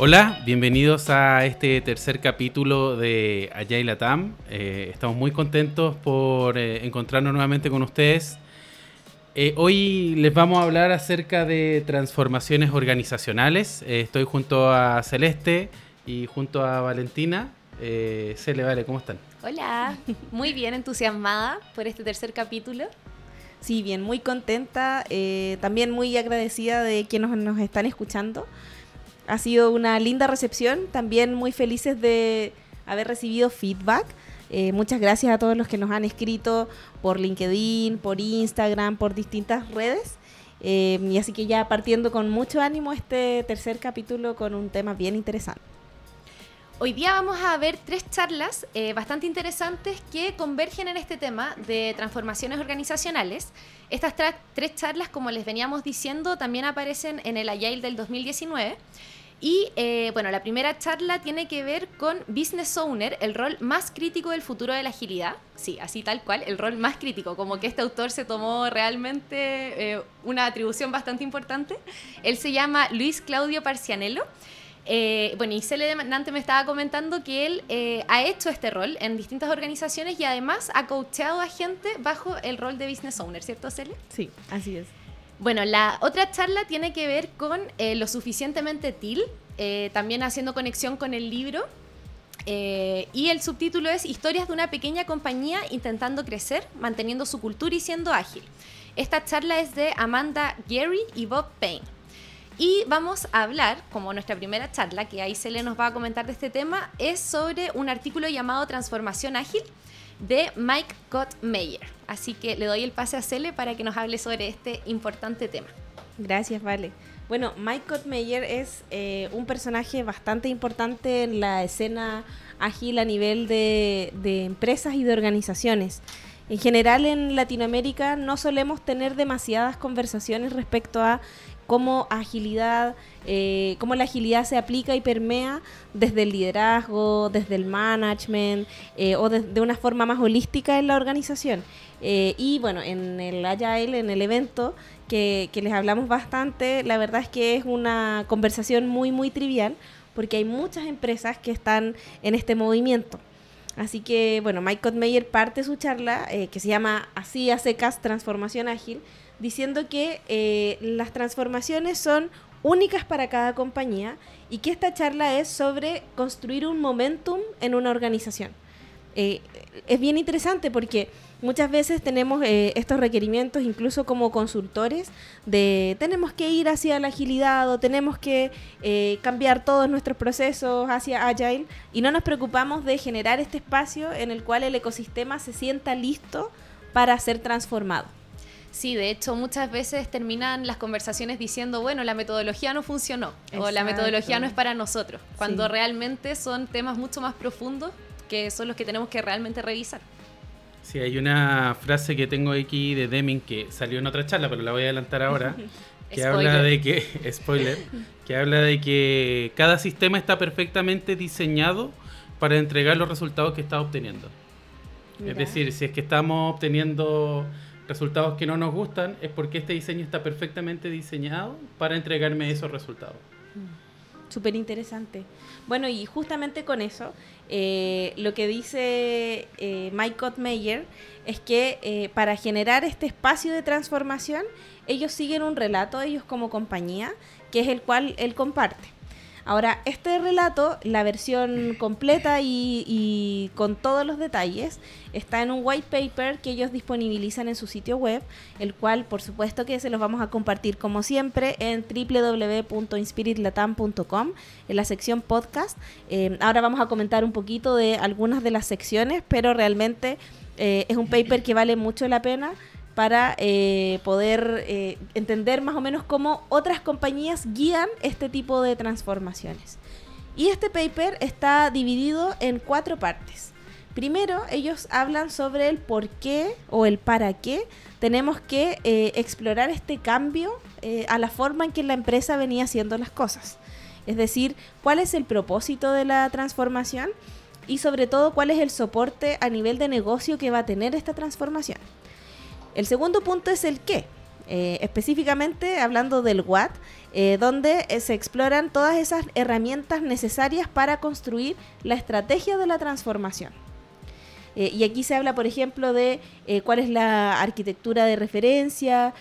Hola, bienvenidos a este tercer capítulo de Allá y Latam. Eh, estamos muy contentos por eh, encontrarnos nuevamente con ustedes. Eh, hoy les vamos a hablar acerca de transformaciones organizacionales. estoy junto a Celeste y junto a Valentina. Cele, vale, ¿cómo están? Hola, muy bien, entusiasmada por este tercer capítulo. Sí, bien, muy contenta, también muy agradecida de quienes nos están escuchando. Ha sido una linda recepción, también muy felices de haber recibido feedback. Eh, muchas gracias a todos los que nos han escrito por LinkedIn, por Instagram, por distintas redes. Eh, y así que ya partiendo con mucho ánimo este tercer capítulo con un tema bien interesante. Hoy día vamos a ver tres charlas eh, bastante interesantes que convergen en este tema de transformaciones organizacionales. Estas tres charlas, como les veníamos diciendo, también aparecen en el Agile del 2019. Y eh, bueno, la primera charla tiene que ver con Business Owner, el rol más crítico del futuro de la agilidad. Sí, así tal cual, el rol más crítico, como que este autor se tomó realmente eh, una atribución bastante importante. Él se llama Luis Claudio Parcianello. Eh, bueno, y Cele antes me estaba comentando que él ha hecho este rol en distintas organizaciones y además ha coacheado a gente bajo el rol de Business Owner, ¿cierto, Cele? Sí, así es. Bueno, la otra charla tiene que ver con eh, lo suficientemente til, eh, también haciendo conexión con el libro. Eh, y el subtítulo es Historias de una pequeña compañía intentando crecer, manteniendo su cultura y siendo ágil. Esta charla es de Amanda Gary y Bob Payne. Y vamos a hablar, como nuestra primera charla, que ahí se le nos va a comentar de este tema, es sobre un artículo llamado Transformación Ágil, de Mike Gottmeyer. Así que le doy el pase a Cele para que nos hable sobre este importante tema. Gracias, Vale. Bueno, Mike Gottmeyer es eh, un personaje bastante importante en la escena ágil a nivel de empresas y de organizaciones. En general en Latinoamérica no solemos tener demasiadas conversaciones respecto a cómo agilidad, eh, cómo la agilidad se aplica y permea desde el liderazgo, desde el management eh, o de, una forma más holística en la organización. Eh, y bueno, en el Agile, en el evento que, que les hablamos bastante, la verdad es que es una conversación muy, muy trivial porque hay muchas empresas que están en este movimiento. Así que, bueno, Mike Meyer parte su charla, que se llama Así a secas, transformación ágil, diciendo que eh, las transformaciones son únicas para cada compañía y que esta charla es sobre construir un momentum en una organización. Eh, es bien interesante porque muchas veces tenemos eh, estos requerimientos, incluso como consultores, de tenemos que ir hacia la agilidad o tenemos que cambiar todos nuestros procesos hacia agile y no nos preocupamos de generar este espacio en el cual el ecosistema se sienta listo para ser transformado. Sí, de hecho muchas veces terminan las conversaciones diciendo, bueno, la metodología no funcionó o la metodología no es para nosotros, cuando realmente son temas mucho más profundos que son los que tenemos que realmente revisar. Sí, hay una frase que tengo aquí de Deming que salió en otra charla, pero la voy a adelantar ahora, que habla de que, spoiler, que habla de que cada sistema está perfectamente diseñado para entregar los resultados que está obteniendo. Es decir, si es que estamos obteniendo resultados que no nos gustan, es porque este diseño está perfectamente diseñado para entregarme esos resultados. Mm. Súper interesante. Bueno, y justamente con eso, eh, lo que dice eh, Mike Meyer es que eh, para generar este espacio de transformación, ellos siguen un relato, ellos como compañía, que es el cual él comparte. Ahora, este relato, la versión completa y, con todos los detalles, está en un white paper que ellos disponibilizan en su sitio web, el cual por supuesto que se los vamos a compartir como siempre en www.inspiritlatam.com en la sección podcast. Eh, ahora vamos a comentar un poquito de algunas de las secciones, pero realmente eh, es un paper que vale mucho la pena para eh, poder eh, entender más o menos cómo otras compañías guían este tipo de transformaciones. Y este paper está dividido en cuatro partes. Primero, ellos hablan sobre el por qué o el para qué tenemos que eh, explorar este cambio a la forma en que la empresa venía haciendo las cosas. Es decir, cuál es el propósito de la transformación y sobre todo cuál es el soporte a nivel de negocio que va a tener esta transformación. El segundo punto es el qué. eh, específicamente hablando del WAT, eh, donde se exploran todas esas herramientas necesarias para construir la estrategia de la transformación. y aquí se habla, por ejemplo, de cuál es la arquitectura de referencia,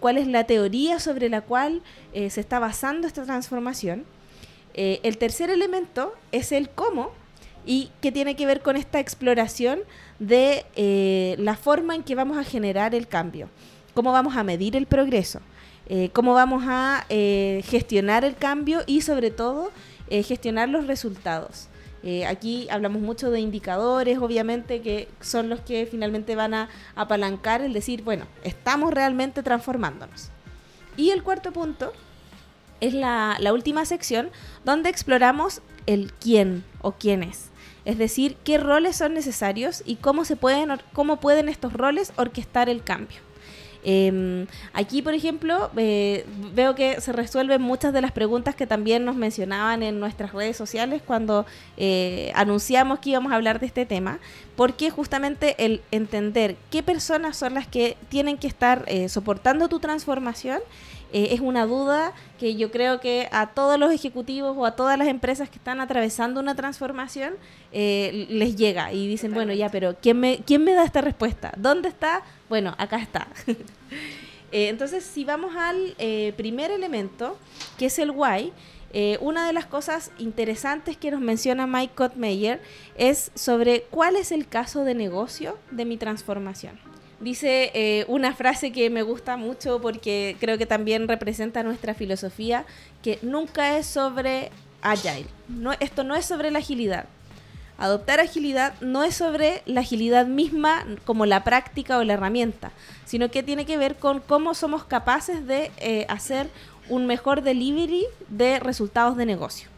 cuál es la teoría sobre la cual se está basando esta transformación. el tercer elemento es el cómo, y que tiene que ver con esta exploración de la forma en que vamos a generar el cambio cómo vamos a medir el progreso, eh, cómo vamos a eh, gestionar el cambio y sobre todo eh, gestionar los resultados. aquí hablamos mucho de indicadores, obviamente, que son los que finalmente van a apalancar el decir, bueno, estamos realmente transformándonos. Y el cuarto punto es la, la última sección donde exploramos el quién o quiénes. Es decir, qué roles son necesarios y cómo, se pueden, cómo pueden estos roles orquestar el cambio. Em, aquí, por ejemplo, eh, veo que se resuelven muchas de las preguntas que también nos mencionaban en nuestras redes sociales cuando eh, anunciamos que íbamos a hablar de este tema, porque justamente el entender qué personas son las que tienen que estar eh, soportando tu transformación es una duda que yo creo que a todos los ejecutivos o a todas las empresas que están atravesando una transformación les llega y dicen, bueno, ya, pero ¿quién me, ¿quién me da esta respuesta? ¿Dónde está bueno, acá está. Eh, entonces, si vamos al eh, primer elemento, que es el why, eh, una de las cosas interesantes que nos menciona Mike Kottmeyer es sobre cuál es el caso de negocio de mi transformación. Dice una frase que me gusta mucho porque creo que también representa nuestra filosofía, que nunca es sobre agile. No, esto no es sobre la agilidad. Adoptar agilidad no es sobre la agilidad misma como la práctica o la herramienta, sino que tiene que ver con cómo somos capaces de eh, hacer un mejor delivery de resultados de negocio.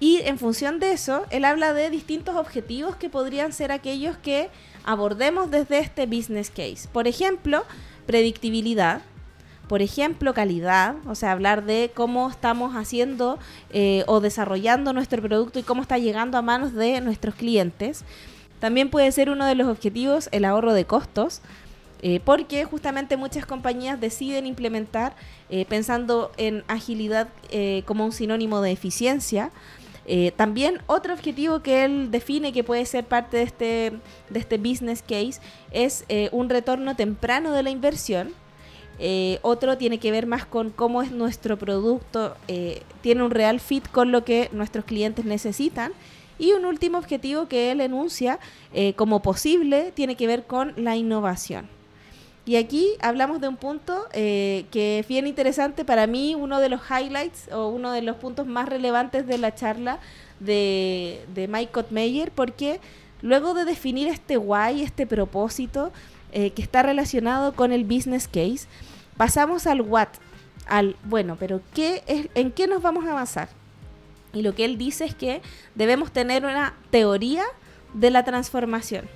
Y en función de eso, él habla de distintos objetivos que podrían ser aquellos que abordemos desde este business case. Por ejemplo, predictibilidad, por ejemplo, calidad, o sea, hablar de cómo estamos haciendo eh, o desarrollando nuestro producto y cómo está llegando a manos de nuestros clientes. También puede ser uno de los objetivos el ahorro de costos, eh, porque justamente muchas compañías deciden implementar eh, pensando en agilidad como un sinónimo de eficiencia. También otro objetivo que él define que puede ser parte de este, de este business case es un retorno temprano de la inversión, eh, otro tiene que ver más con cómo es nuestro producto, eh, tiene un real fit con lo que nuestros clientes necesitan. Y un último objetivo que él enuncia eh, como posible tiene que ver con la innovación. Y aquí hablamos de un punto que es bien interesante para mí, uno de los highlights o uno de los puntos más relevantes de la charla de, de Mike Kottmeyer, porque luego de definir este why, este propósito, que está relacionado con el business case, pasamos al what, al, bueno, pero ¿qué es, ¿en qué nos vamos a basar? Y lo que él dice es que debemos tener una teoría de la transformación.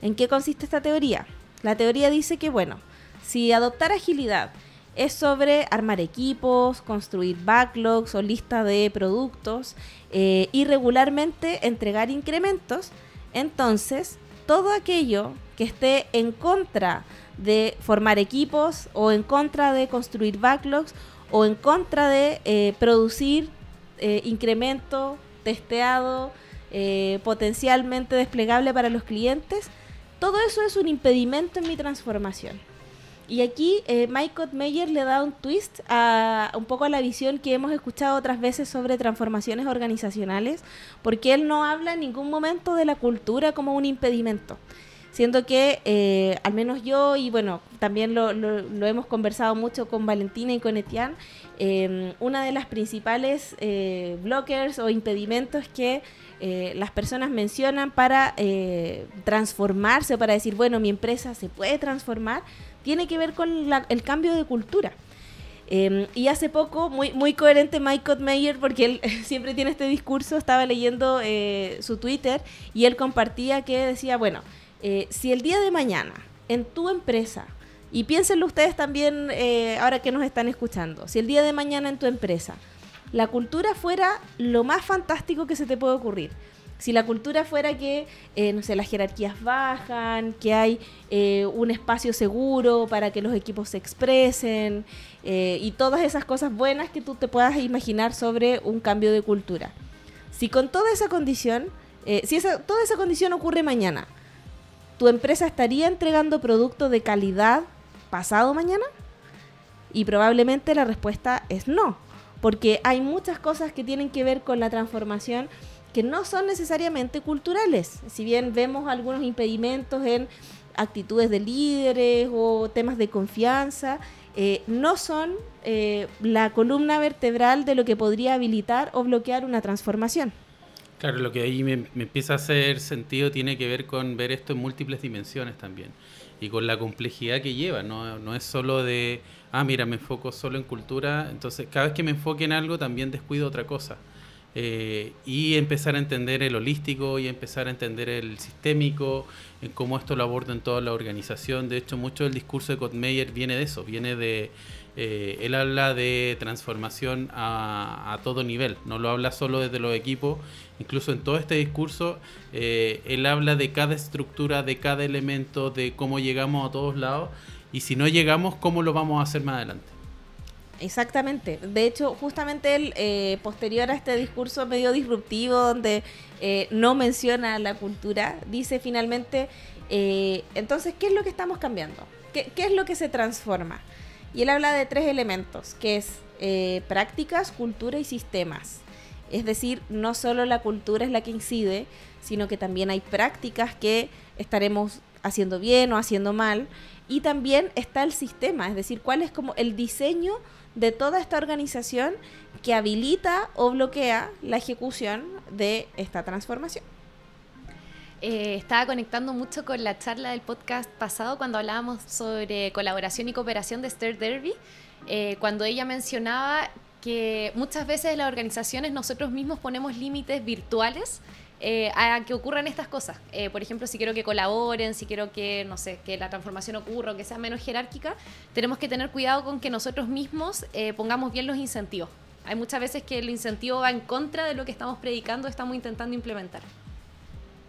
¿En qué consiste esta teoría? La teoría dice que, bueno, si adoptar agilidad es sobre armar equipos, construir backlogs o lista de productos eh, y regularmente entregar incrementos, entonces todo aquello que esté en contra de formar equipos o en contra de construir backlogs o en contra de eh, producir eh, incremento testeado, potencialmente desplegable para los clientes. Todo eso es un impedimento en mi transformación. Y aquí Mike Meyer le da un twist a un poco a la visión que hemos escuchado otras veces sobre transformaciones organizacionales, porque él no habla en ningún momento de la cultura como un impedimento. Siento que eh, al menos yo, y bueno, también lo, lo, hemos conversado mucho con Valentina y con Etienne, eh, una de las principales eh, blockers o impedimentos que eh, las personas mencionan para transformarse o para decir, bueno, mi empresa se puede transformar, tiene que ver con el cambio de cultura. y hace poco, muy, muy coherente Mike Meyer, porque él siempre tiene este discurso, estaba leyendo su Twitter y él compartía que decía, bueno, eh, si el día de mañana en tu empresa, y piénsenlo ustedes también eh, ahora que nos están escuchando, si el día de mañana en tu empresa la cultura fuera lo más fantástico que se te puede ocurrir, Si la cultura fuera que, eh, no sé, las jerarquías bajan, que hay un espacio seguro para que los equipos se expresen y todas esas cosas buenas que tú te puedas imaginar sobre un cambio de cultura. Si con toda esa condición, si esa, toda esa condición ocurre mañana, ¿tu empresa estaría entregando producto de calidad pasado mañana? Y probablemente la respuesta es no, porque hay muchas cosas que tienen que ver con la transformación que no son necesariamente culturales. Si bien vemos algunos impedimentos en actitudes de líderes o temas de confianza, eh, no son eh, la columna vertebral de lo que podría habilitar o bloquear una transformación. Claro, lo que ahí me, empieza a hacer sentido tiene que ver con ver esto en múltiples dimensiones también y con la complejidad que lleva, no, no es solo de, ah, mira, me enfoco solo en cultura, entonces cada vez que me enfoque en algo también descuido otra cosa. Eh, y empezar a entender el holístico y empezar a entender el sistémico, en cómo esto lo aborda en toda la organización. De hecho, mucho del discurso de Kotmeyer viene de eso, viene de... Eh, él habla de transformación a, todo nivel, no lo habla solo desde los equipos, incluso en todo este discurso, eh, él habla de cada estructura, de cada elemento, de cómo llegamos a todos lados y si no llegamos, cómo lo vamos a hacer más adelante. Exactamente. De hecho, justamente él, eh, posterior a este discurso medio disruptivo, donde eh, no menciona la cultura, dice finalmente, eh, entonces, ¿qué es lo que estamos cambiando? ¿Qué, es lo que se transforma? Y él habla de tres elementos, que es prácticas, cultura y sistemas. Es decir, no solo la cultura es la que incide, sino que también hay prácticas que estaremos haciendo bien o haciendo mal. Y también está el sistema, es decir, cuál es como el diseño de toda esta organización que habilita o bloquea la ejecución de esta transformación. Eh, estaba conectando mucho con la charla del podcast pasado cuando hablábamos sobre colaboración y cooperación de Esther Derby, eh, cuando ella mencionaba que muchas veces las organizaciones nosotros mismos ponemos límites virtuales eh, a que ocurran estas cosas. Eh, por ejemplo, si quiero que colaboren, si quiero que, no sé, que la transformación ocurra que sea menos jerárquica, tenemos que tener cuidado con que nosotros mismos eh, pongamos bien los incentivos. Hay muchas veces que el incentivo va en contra de lo que estamos predicando, estamos intentando implementar.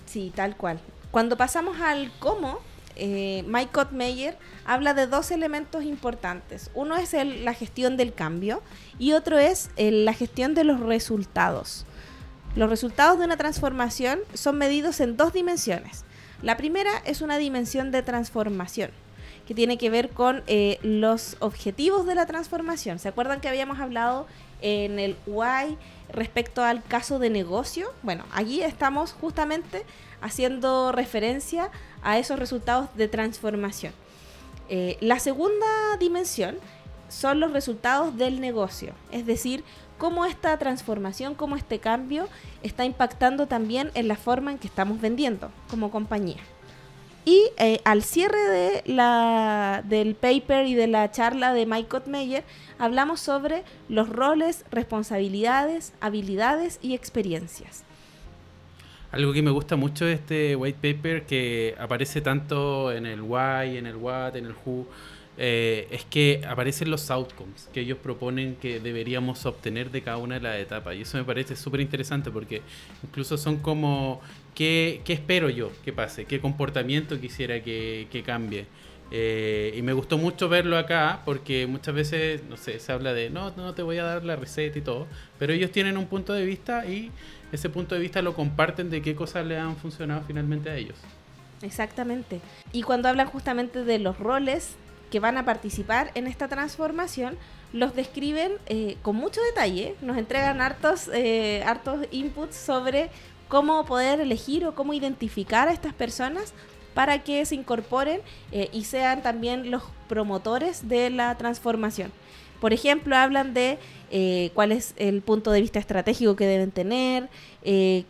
Sí, tal cual. Cuando pasamos al cómo, Mike Meyer habla de dos elementos importantes. Uno es la gestión del cambio y otro es la gestión de los resultados. Los resultados de una transformación son medidos en dos dimensiones. La primera es una dimensión de transformación, que tiene que ver con eh, los objetivos de la transformación. ¿Se acuerdan que habíamos hablado en el why respecto al caso de negocio? Bueno, aquí estamos justamente haciendo referencia a esos resultados de transformación. Eh, la segunda dimensión son los resultados del negocio, es decir, cómo esta transformación, cómo este cambio está impactando también en la forma en que estamos vendiendo como compañía. Y eh, al cierre de la, del paper y de la charla de Mike Meyer, hablamos sobre los roles, responsabilidades, habilidades y experiencias. Algo que me gusta mucho de este white paper, que aparece tanto en el why, en el what, en el who, eh, es que aparecen los outcomes que ellos proponen que deberíamos obtener de cada una de las etapas. Y eso me parece súper interesante porque incluso son como, ¿qué, ¿qué, espero yo que pase? ¿Qué comportamiento quisiera que, que cambie? Eh, y me gustó mucho verlo acá porque muchas veces, no sé, se habla de, no, no te voy a dar la receta y todo, pero ellos tienen un punto de vista y ese punto de vista lo comparten de qué cosas le han funcionado finalmente a ellos. Exactamente. Y cuando hablan justamente de los roles que van a participar en esta transformación los describen eh, con mucho detalle, nos entregan hartos, eh, hartos inputs sobre cómo poder elegir o cómo identificar a estas personas para que se incorporen eh, y sean también los promotores de la transformación. Por ejemplo, hablan de cuál es el punto de vista estratégico que deben tener,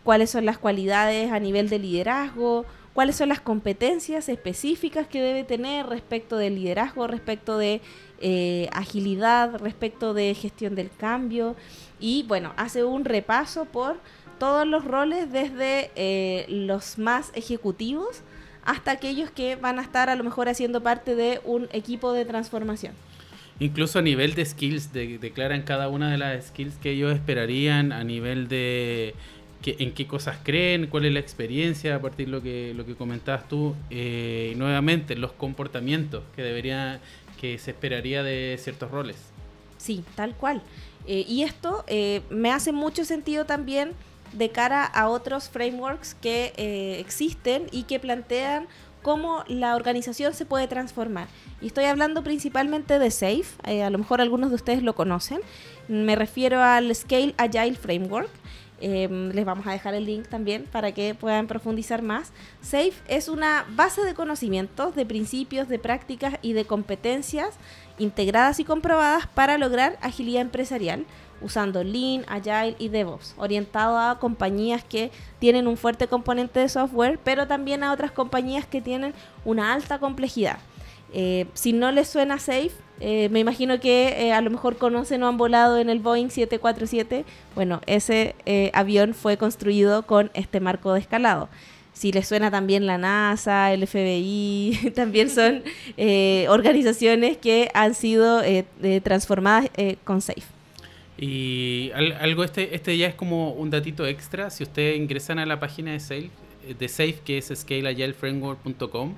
cuáles son las cualidades a nivel de liderazgo, cuáles son las competencias específicas que debe tener respecto de liderazgo, respecto de eh, agilidad, respecto de gestión del cambio y bueno, hace un repaso por todos los roles desde eh, los más ejecutivos hasta aquellos que van a estar a lo mejor haciendo parte de un equipo de transformación. Incluso a nivel de skills, declaran cada una de las skills que ellos esperarían a nivel de en qué cosas creen, cuál es la experiencia a partir de lo que, lo que comentabas tú, eh, y nuevamente los comportamientos que debería, que se esperaría de ciertos roles. Sí, tal cual. Eh, y esto eh, me hace mucho sentido también de cara a otros frameworks que existen y que plantean cómo la organización se puede transformar. Y estoy hablando principalmente de SAFE, a lo mejor algunos de ustedes lo conocen. Me refiero al Scale Agile Framework, Em, les vamos a dejar el link también para que puedan profundizar más. SAFE es una base de conocimientos, de principios, de prácticas y de competencias integradas y comprobadas para lograr agilidad empresarial usando Lean, Agile y DevOps, orientado a compañías que tienen un fuerte componente de software, pero también a otras compañías que tienen una alta complejidad. Eh, si no les suena Safe, eh, me imagino que eh, a lo mejor conocen o han volado en el Boeing 747. Bueno, ese eh, avión fue construido con este marco de escalado. Si les suena también la NASA, el FBI, también son organizaciones que han sido transformadas con SAFE. Y algo este, este ya es como un datito extra. Si ustedes ingresan a la página de SAFE, de SAFE que es scaleagelframework.com,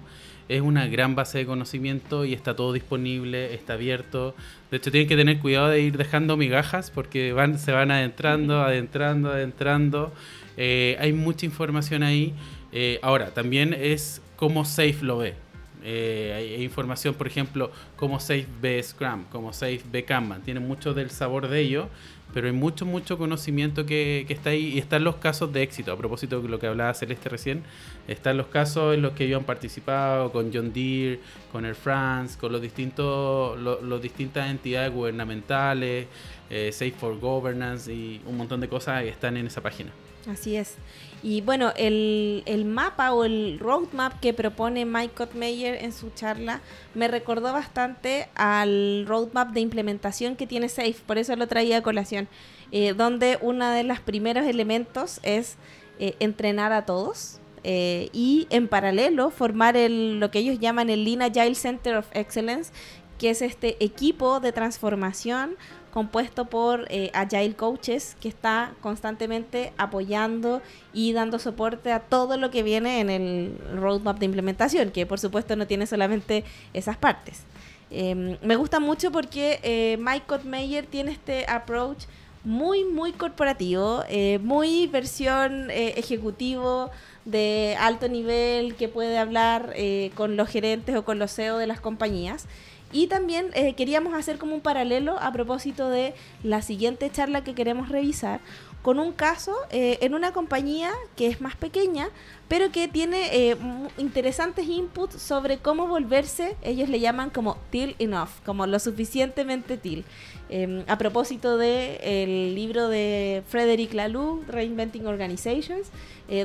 es una gran base de conocimiento y está todo disponible, está abierto. De hecho, tienen que tener cuidado de ir dejando migajas porque van, se van adentrando, adentrando, adentrando. Eh, hay mucha información ahí. Eh, ahora, también es cómo Safe lo ve. Eh, hay, información, por ejemplo, cómo Safe ve Scrum, cómo Safe ve Kanban. Tiene mucho del sabor de ello pero hay mucho, mucho conocimiento que, está ahí y están los casos de éxito. A propósito de lo que hablaba Celeste recién, están los casos en los que ellos han participado con John Deere, con Air France, con los distintos, los, distintas entidades gubernamentales, eh, Safe for Governance y un montón de cosas que están en esa página. Así es. Y bueno, el, el, mapa o el roadmap que propone Mike Kottmeyer en su charla me recordó bastante al roadmap de implementación que tiene SAFE, por eso lo traía a colación, eh, donde uno de los primeros elementos es eh, entrenar a todos. Eh, y en paralelo formar el, lo que ellos llaman el Lean Agile Center of Excellence, que es este equipo de transformación compuesto por eh, Agile Coaches, que está constantemente apoyando y dando soporte a todo lo que viene en el roadmap de implementación, que por supuesto no tiene solamente esas partes. Em, me gusta mucho porque eh, Mike tiene este approach muy, muy corporativo, eh, muy versión ejecutivo de alto nivel que puede hablar con los gerentes o con los CEO de las compañías. Y también eh, queríamos hacer como un paralelo a propósito de la siguiente charla que queremos revisar con un caso eh, en una compañía que es más pequeña, pero que tiene eh, interesantes inputs sobre cómo volverse, ellos le llaman como till enough, como lo suficientemente till. Em, a propósito del el libro de Frederick Laloux, Reinventing Organizations,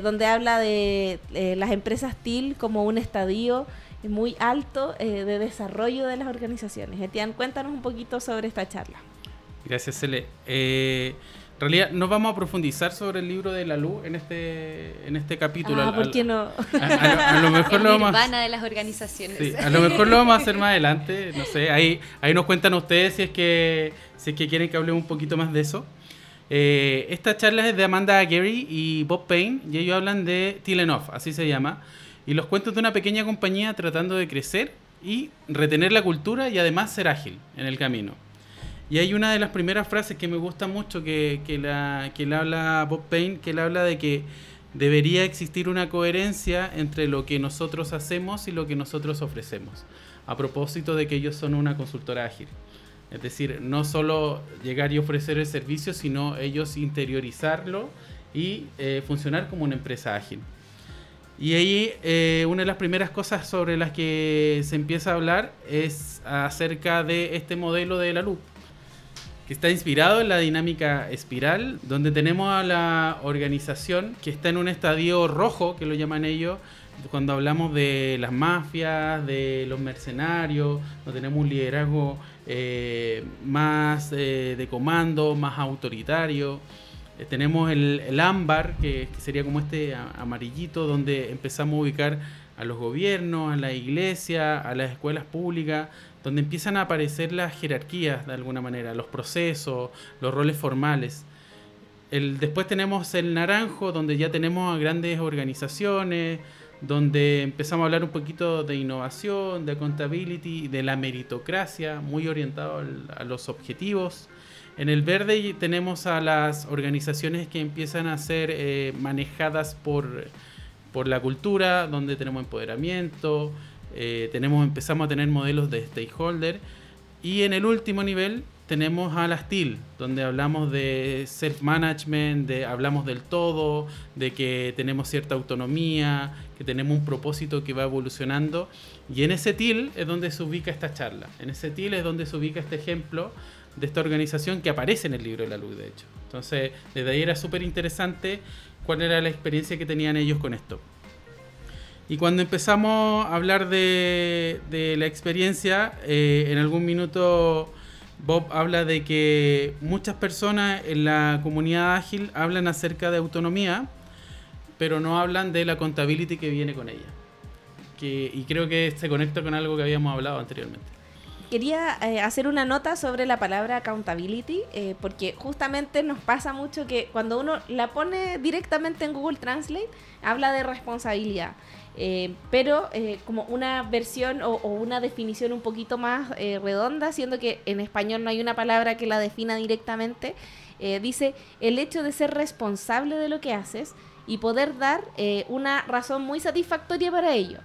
donde habla de las empresas till como un estadio muy alto eh, de desarrollo de las organizaciones. Etienne, cuéntanos un poquito sobre esta charla. Gracias, Cele. Eh, en realidad no vamos a profundizar sobre el libro de la luz en este en este capítulo. Ah, ¿por qué no? A, lo mejor lo vamos a, de las organizaciones. a lo mejor lo vamos a hacer más adelante, no sé, ahí ahí nos cuentan ustedes si es que si es que quieren que hablemos un poquito más de eso. Eh, esta charla es de Amanda Gary y Bob Payne y ellos hablan de Tilenoff, así se llama y los cuentos de una pequeña compañía tratando de crecer y retener la cultura y además ser ágil en el camino. Y hay una de las primeras frases que me gusta mucho que, que, la, que le habla Bob Payne, que le habla de que debería existir una coherencia entre lo que nosotros hacemos y lo que nosotros ofrecemos, a propósito de que ellos son una consultora ágil. Es decir, no solo llegar y ofrecer el servicio, sino ellos interiorizarlo y eh, funcionar como una empresa ágil. Y ahí eh, una de las primeras cosas sobre las que se empieza a hablar es acerca de este modelo de la luz, que está inspirado en la dinámica espiral, donde tenemos a la organización que está en un estadio rojo, que lo llaman ellos, cuando hablamos de las mafias, de los mercenarios, donde tenemos un liderazgo eh, más eh, de comando, más autoritario. Eh, tenemos el, ámbar, que, sería como este amarillito, donde empezamos a ubicar a los gobiernos, a la iglesia, a las escuelas públicas, donde empiezan a aparecer las jerarquías de alguna manera, los procesos, los roles formales. el, después tenemos el naranjo, donde ya tenemos grandes organizaciones, donde empezamos a hablar un poquito de innovación, de accountability, de la meritocracia, muy orientado a los objetivos. En el verde tenemos a las organizaciones que empiezan a ser eh, manejadas por, por la cultura, donde tenemos empoderamiento, eh, tenemos, empezamos a tener modelos de stakeholder. Y en el último nivel tenemos a las TIL, donde hablamos de self-management, de, hablamos del todo, de que tenemos cierta autonomía, que tenemos un propósito que va evolucionando. Y en ese TIL es donde se ubica esta charla. En ese TIL es donde se ubica este ejemplo de esta organización que aparece en el libro de la luz, de hecho. Entonces, desde ahí era súper interesante cuál era la experiencia que tenían ellos con esto. Y cuando empezamos a hablar de, la experiencia, eh, en algún minuto Bob habla de que muchas personas en la comunidad ágil hablan acerca de autonomía, pero no hablan de la contabilidad que viene con ella. y creo que se conecta con algo que habíamos hablado anteriormente. Quería eh, hacer una nota sobre la palabra accountability, eh, porque justamente nos pasa mucho que cuando uno la pone directamente en Google Translate, habla de responsabilidad. Eh, pero como una versión o, una definición un poquito más redonda, siendo que en español no hay una palabra que la defina directamente, dice el hecho de ser responsable de lo que haces y poder dar una razón muy satisfactoria para ello.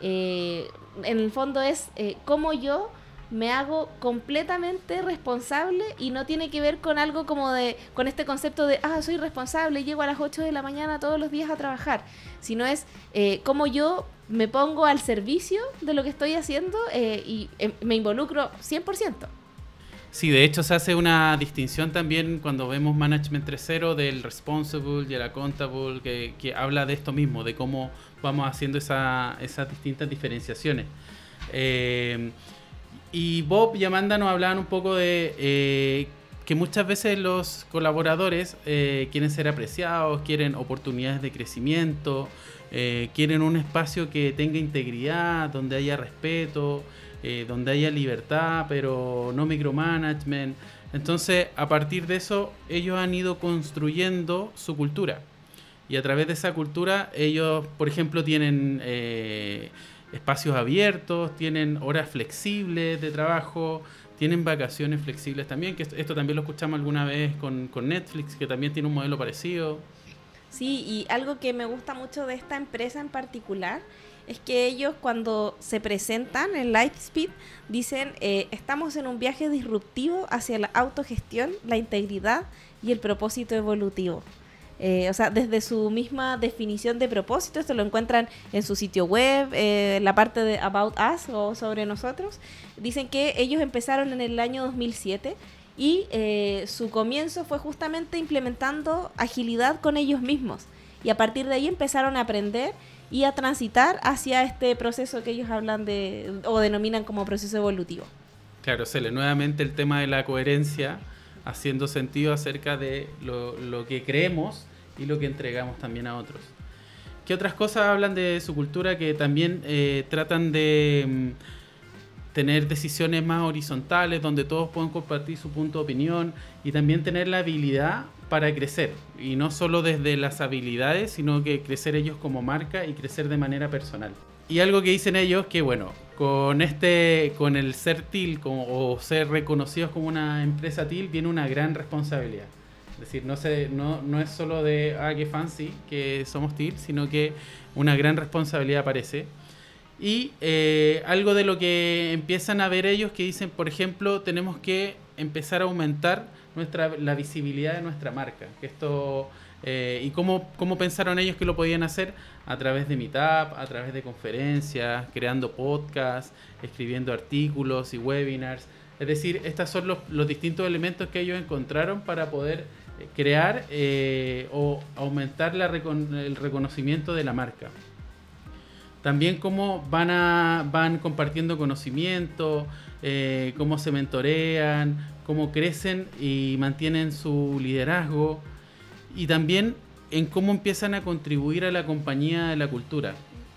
en el fondo es cómo yo me hago completamente responsable y no tiene que ver con algo como de, con este concepto de, ah, soy responsable, llego a las 8 de la mañana todos los días a trabajar, sino es eh, cómo yo me pongo al servicio de lo que estoy haciendo eh, y eh, me involucro 100%. Sí, de hecho se hace una distinción también cuando vemos Management 3.0 del responsible y el accountable, que, que habla de esto mismo, de cómo vamos haciendo esa, esas distintas diferenciaciones. Eh, y Bob y Amanda nos hablaban un poco de eh, que muchas veces los colaboradores eh, quieren ser apreciados, quieren oportunidades de crecimiento, eh, quieren un espacio que tenga integridad, donde haya respeto, donde haya libertad, pero no micromanagement. Entonces, a partir de eso, ellos han ido construyendo su cultura. Y a través de esa cultura, ellos, por ejemplo, tienen espacios abiertos, tienen horas flexibles de trabajo, tienen vacaciones flexibles también, que esto, también lo escuchamos alguna vez con, Netflix, que también tiene un modelo parecido. Sí, y algo que me gusta mucho de esta empresa en particular es que ellos cuando se presentan en Lightspeed dicen eh, estamos en un viaje disruptivo hacia la autogestión, la integridad y el propósito evolutivo. Eh, o sea, desde su misma definición de propósito, esto lo encuentran en su sitio web, eh, la parte de About Us o sobre nosotros. Dicen que ellos empezaron en el año 2007 y eh, su comienzo fue justamente implementando agilidad con ellos mismos. Y a partir de ahí empezaron a aprender y a transitar hacia este proceso que ellos hablan de o denominan como proceso evolutivo. Claro, Cele, nuevamente el tema de la coherencia haciendo sentido acerca de lo, lo que creemos y lo que entregamos también a otros. ¿Qué otras cosas hablan de su cultura que también eh, tratan de mm, tener decisiones más horizontales donde todos pueden compartir su punto de opinión y también tener la habilidad para crecer y no solo desde las habilidades sino que crecer ellos como marca y crecer de manera personal. Y algo que dicen ellos que bueno con este con el ser TIL o ser reconocidos como una empresa TIL viene una gran responsabilidad es decir, no, se, no, no es solo de, ah, qué fancy que somos TIL, sino que una gran responsabilidad aparece. Y eh, algo de lo que empiezan a ver ellos que dicen, por ejemplo, tenemos que empezar a aumentar nuestra, la visibilidad de nuestra marca. Esto, eh, ¿Y cómo, cómo pensaron ellos que lo podían hacer? A través de Meetup, a través de conferencias, creando podcasts, escribiendo artículos y webinars. Es decir, estos son los, los distintos elementos que ellos encontraron para poder crear eh, o aumentar el reconocimiento de la marca. También cómo van, compartiendo conocimiento, eh, cómo se mentorean, cómo crecen y mantienen su liderazgo. Y también en cómo empiezan a contribuir a la compañía de la cultura.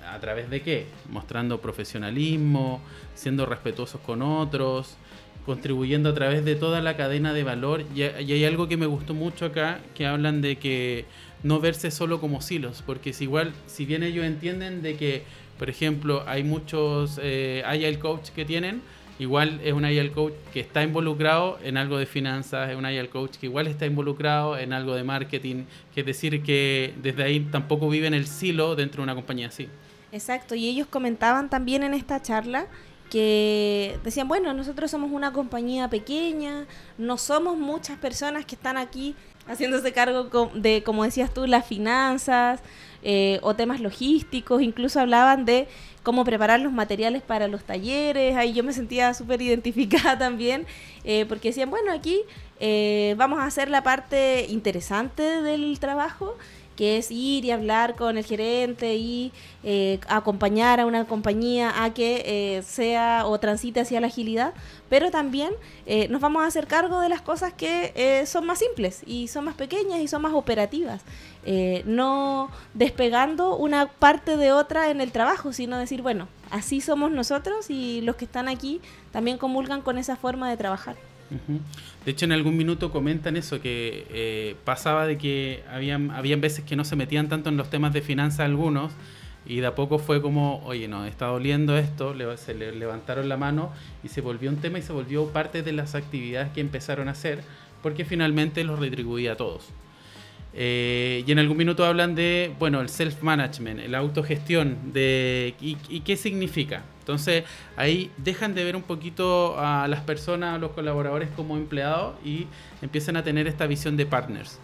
¿A través de qué? Mostrando profesionalismo, siendo respetuosos con otros contribuyendo a través de toda la cadena de valor. Y, hay algo que me gustó mucho acá, que hablan de que no verse solo como silos, porque es igual, si bien ellos entienden de que, por ejemplo, hay muchos eh, agile coach que tienen, igual es un agile coach que está involucrado en algo de finanzas, es un agile coach que igual está involucrado en algo de marketing, que es decir que desde ahí tampoco vive en el silo dentro de una compañía así. Exacto, y ellos comentaban también en esta charla que decían, bueno, nosotros somos una compañía pequeña, no somos muchas personas que están aquí haciéndose cargo de, como decías tú, las finanzas eh, o temas logísticos, incluso hablaban de cómo preparar los materiales para los talleres, ahí yo me sentía súper identificada también, eh, porque decían, bueno, aquí eh, vamos a hacer la parte interesante del trabajo que es ir y hablar con el gerente y eh, acompañar a una compañía a que eh, sea o transite hacia la agilidad, pero también eh, nos vamos a hacer cargo de las cosas que son más simples y son más pequeñas y son más operativas, no despegando una parte de otra en el trabajo, sino decir, bueno, así somos nosotros y los que están aquí también comulgan con esa forma de trabajar. De hecho, en algún minuto comentan eso, que eh, pasaba de que habían, habían veces que no se metían tanto en los temas de finanzas algunos, y de a poco fue como, oye, no, está doliendo esto, se le levantaron la mano y se volvió un tema y se volvió parte de las actividades que empezaron a hacer, porque finalmente los retribuía a todos. Eh, y en algún minuto hablan de, bueno, el self-management, la autogestión, de, y, qué significa. Entonces ahí dejan de ver un poquito a las personas, a los colaboradores como empleados y empiezan a tener esta visión de partners,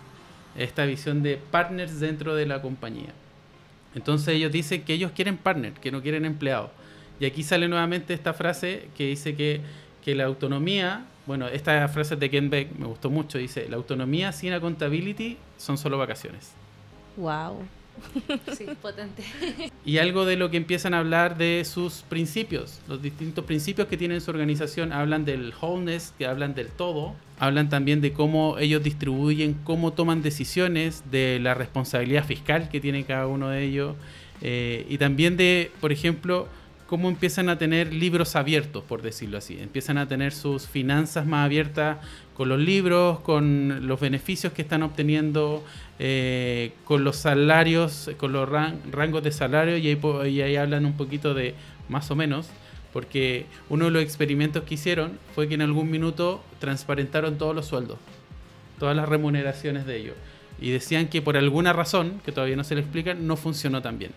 esta visión de partners dentro de la compañía. Entonces ellos dicen que ellos quieren partners, que no quieren empleados. Y aquí sale nuevamente esta frase que dice que, que la autonomía bueno, esta frase de Ken Beck me gustó mucho. Dice, la autonomía sin accountability son solo vacaciones. Wow. Sí, potente. Y algo de lo que empiezan a hablar de sus principios, los distintos principios que tienen su organización, hablan del wholeness, que hablan del todo, hablan también de cómo ellos distribuyen, cómo toman decisiones, de la responsabilidad fiscal que tiene cada uno de ellos, eh, y también de, por ejemplo, cómo empiezan a tener libros abiertos, por decirlo así. Empiezan a tener sus finanzas más abiertas con los libros, con los beneficios que están obteniendo, eh, con los salarios, con los rangos de salario, y ahí, y ahí hablan un poquito de más o menos, porque uno de los experimentos que hicieron fue que en algún minuto transparentaron todos los sueldos, todas las remuneraciones de ellos. Y decían que por alguna razón, que todavía no se le explican, no funcionó tan bien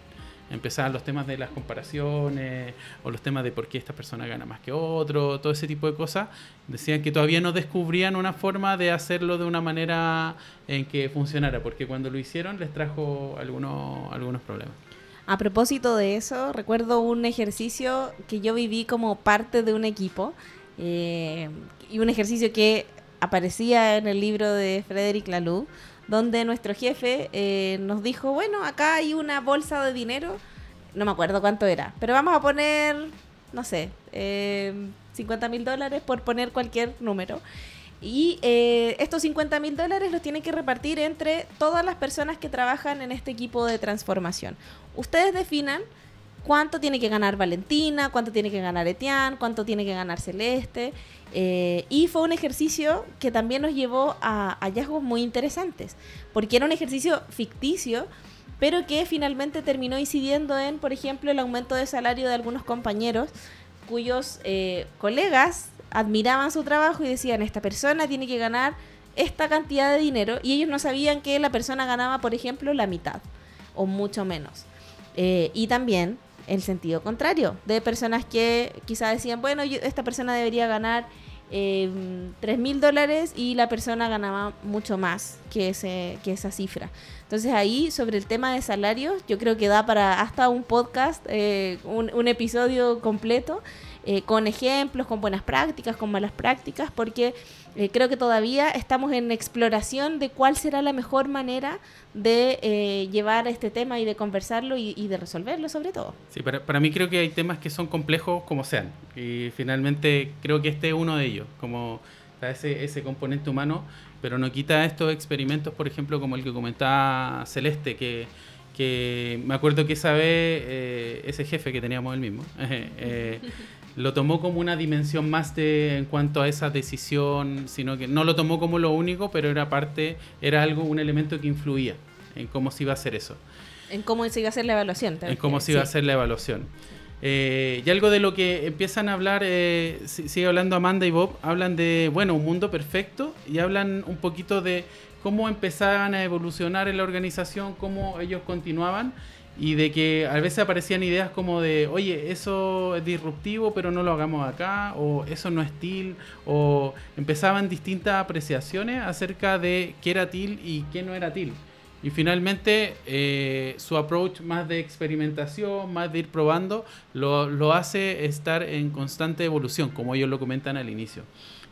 empezaban los temas de las comparaciones o los temas de por qué esta persona gana más que otro, todo ese tipo de cosas, decían que todavía no descubrían una forma de hacerlo de una manera en que funcionara, porque cuando lo hicieron les trajo algunos, algunos problemas. A propósito de eso, recuerdo un ejercicio que yo viví como parte de un equipo eh, y un ejercicio que aparecía en el libro de Frederic Laloux, donde nuestro jefe eh, nos dijo, bueno, acá hay una bolsa de dinero, no me acuerdo cuánto era, pero vamos a poner, no sé, eh, 50 mil dólares por poner cualquier número. Y eh, estos 50 mil dólares los tienen que repartir entre todas las personas que trabajan en este equipo de transformación. Ustedes definan cuánto tiene que ganar Valentina, cuánto tiene que ganar Etienne, cuánto tiene que ganar Celeste. Eh, y fue un ejercicio que también nos llevó a hallazgos muy interesantes, porque era un ejercicio ficticio, pero que finalmente terminó incidiendo en, por ejemplo, el aumento de salario de algunos compañeros cuyos eh, colegas admiraban su trabajo y decían, esta persona tiene que ganar esta cantidad de dinero, y ellos no sabían que la persona ganaba, por ejemplo, la mitad o mucho menos. Eh, y también el sentido contrario, de personas que quizás decían, bueno, esta persona debería ganar eh, tres mil dólares y la persona ganaba mucho más que, ese, que esa cifra. Entonces ahí sobre el tema de salarios yo creo que da para hasta un podcast, eh, un, episodio completo eh, con ejemplos, con buenas prácticas, con malas prácticas, porque eh, creo que todavía estamos en exploración de cuál será la mejor manera de eh, llevar este tema y de conversarlo y, de resolverlo sobre todo. Sí, para, para mí creo que hay temas que son complejos como sean y finalmente creo que este es uno de ellos, como ese, componente humano, pero no quita estos experimentos, por ejemplo, como el que comentaba Celeste, que me acuerdo que esa vez ese jefe que teníamos el mismo lo tomó como una dimensión más de en cuanto a esa decisión, sino que no lo tomó como lo único, pero era parte, era algo, un elemento que influía en cómo se iba a hacer eso. En cómo se iba a hacer la evaluación. En cómo se iba a hacer la evaluación. Eh, y algo de lo que empiezan a hablar, eh, sigue hablando Amanda y Bob, hablan de, bueno, un mundo perfecto y hablan un poquito de cómo empezaban a evolucionar en la organización, cómo ellos continuaban y de que a veces aparecían ideas como de, oye, eso es disruptivo, pero no lo hagamos acá, o eso no es TIL, o empezaban distintas apreciaciones acerca de qué era TIL y qué no era TIL. Y finalmente eh, su approach más de experimentación, más de ir probando, lo, lo, hace estar en constante evolución, como ellos lo comentan al inicio.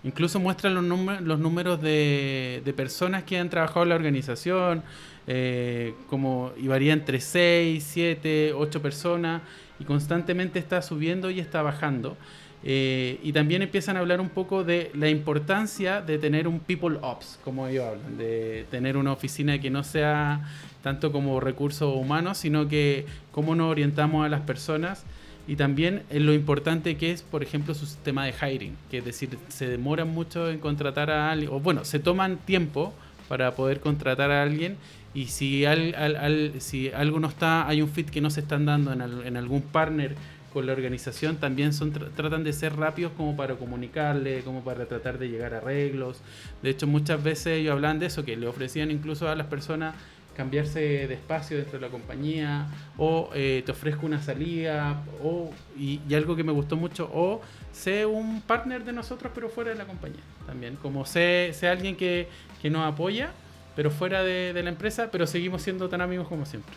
Incluso muestran los, los números de, de personas que han trabajado en la organización, eh, como, y varía entre 6, 7, 8 personas, y constantemente está subiendo y está bajando. Eh, y también empiezan a hablar un poco de la importancia de tener un people ops, como ellos hablan, de tener una oficina que no sea tanto como recursos humanos, sino que cómo nos orientamos a las personas y también en lo importante que es, por ejemplo, su sistema de hiring, que es decir, se demoran mucho en contratar a alguien, o bueno, se toman tiempo para poder contratar a alguien y si, al, al, si algo no está, hay un fit que no se están dando en, en algún partner con la organización, también son tratan de ser rápidos como para comunicarle, como para tratar de llegar a arreglos. De hecho, muchas veces ellos hablan de eso, que le ofrecían incluso a las personas cambiarse de espacio dentro de la compañía, o eh, te ofrezco una salida, o, y, algo que me gustó mucho, o sé un partner de nosotros pero fuera de la compañía también, como sé, sé alguien que, que nos apoya pero fuera de, la empresa, pero seguimos siendo tan amigos como siempre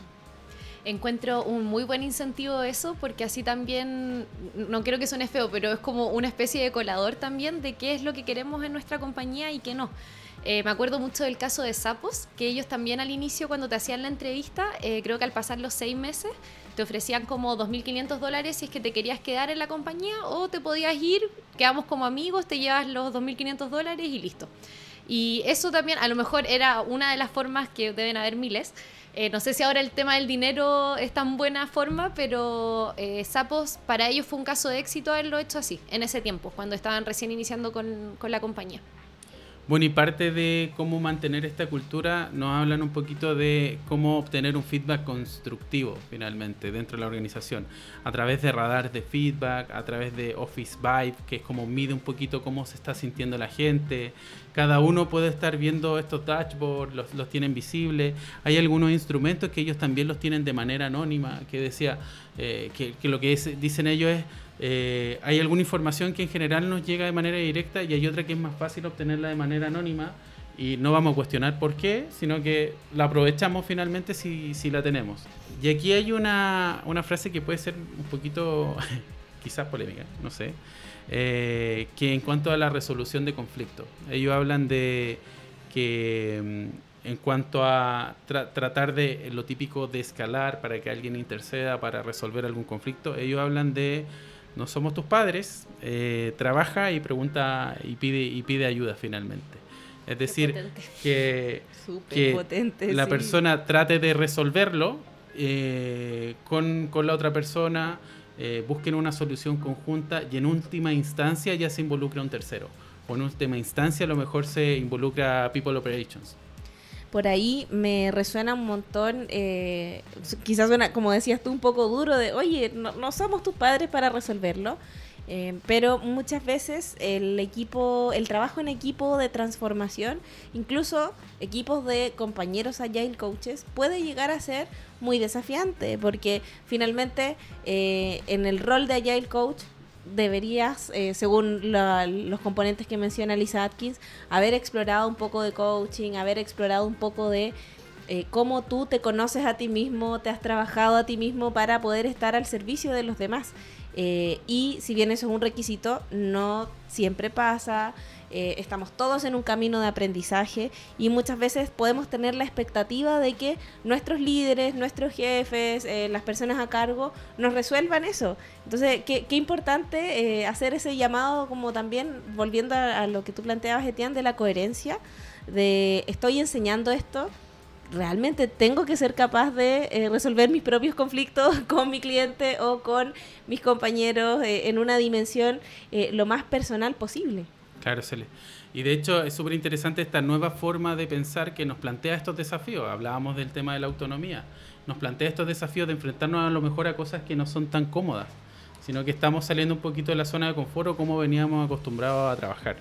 encuentro un muy buen incentivo eso, porque así también, no quiero que suene feo, pero es como una especie de colador también de qué es lo que queremos en nuestra compañía y qué no. Eh, me acuerdo mucho del caso de Sapos, que ellos también al inicio, cuando te hacían la entrevista, eh, creo que al pasar los seis meses, te ofrecían como 2.500 dólares si es que te querías quedar en la compañía o te podías ir, quedamos como amigos, te llevas los 2.500 dólares y listo. Y eso también a lo mejor era una de las formas que deben haber miles. Eh, no sé si ahora el tema del dinero es tan buena forma, pero eh, Sapos para ellos fue un caso de éxito haberlo hecho así, en ese tiempo, cuando estaban recién iniciando con, con la compañía. Bueno, y parte de cómo mantener esta cultura nos hablan un poquito de cómo obtener un feedback constructivo finalmente dentro de la organización, a través de radar de feedback, a través de Office Vibe, que es como mide un poquito cómo se está sintiendo la gente. Cada uno puede estar viendo estos dashboards, los, los tienen visibles. Hay algunos instrumentos que ellos también los tienen de manera anónima, que decía eh, que, que, lo que dicen ellos es eh, hay alguna información que en general nos llega de manera directa y hay otra que es más fácil obtenerla de manera anónima y no vamos a cuestionar por qué, sino que la aprovechamos finalmente si, si la tenemos. Y aquí hay una, una, frase que puede ser un poquito, quizás polémica, no sé, eh, que en cuanto a la resolución de conflictos, ellos hablan de que mm, en cuanto a tratar de lo típico de escalar para que alguien interceda para resolver algún conflicto, ellos hablan de no somos tus padres, eh, trabaja y pregunta y pide, y pide ayuda finalmente. Es decir, que, la persona trate de resolverlo eh, con, la otra persona, eh, busquen una solución conjunta y en última instancia ya se involucra un tercero. O en última instancia a lo mejor se involucra People Operations por ahí me resuena un montón, eh, quizás suena, como decías tú, un poco duro de, oye, no, somos tus padres para resolverlo, eh, pero muchas veces el equipo, el trabajo en equipo de transformación, incluso equipos de compañeros agile coaches, puede llegar a ser muy desafiante, porque finalmente eh, en el rol de agile coach deberías, eh, según los componentes que menciona Lisa Atkins, haber explorado un poco de coaching, haber explorado un poco de eh, cómo tú te conoces a ti mismo, te has trabajado a ti mismo para poder estar al servicio de los demás. Eh, y si bien eso es un requisito, no siempre pasa. Eh, estamos todos en un camino de aprendizaje y muchas veces podemos tener la expectativa de que nuestros líderes, nuestros jefes, eh, las personas a cargo nos resuelvan eso. Entonces, qué, importante hacer ese llamado como también, volviendo a, lo que tú planteabas, Etienne, de la coherencia, de estoy enseñando esto, realmente tengo que ser capaz de eh, resolver mis propios conflictos con mi cliente o con mis compañeros eh, en una dimensión eh, lo más personal posible. Claro, Cele. Y de hecho es súper interesante esta nueva forma de pensar que nos plantea estos desafíos. Hablábamos del tema de la autonomía. Nos plantea estos desafíos de enfrentarnos a lo mejor a cosas que no son tan cómodas, sino que estamos saliendo un poquito de la zona de confort o como veníamos acostumbrados a trabajar.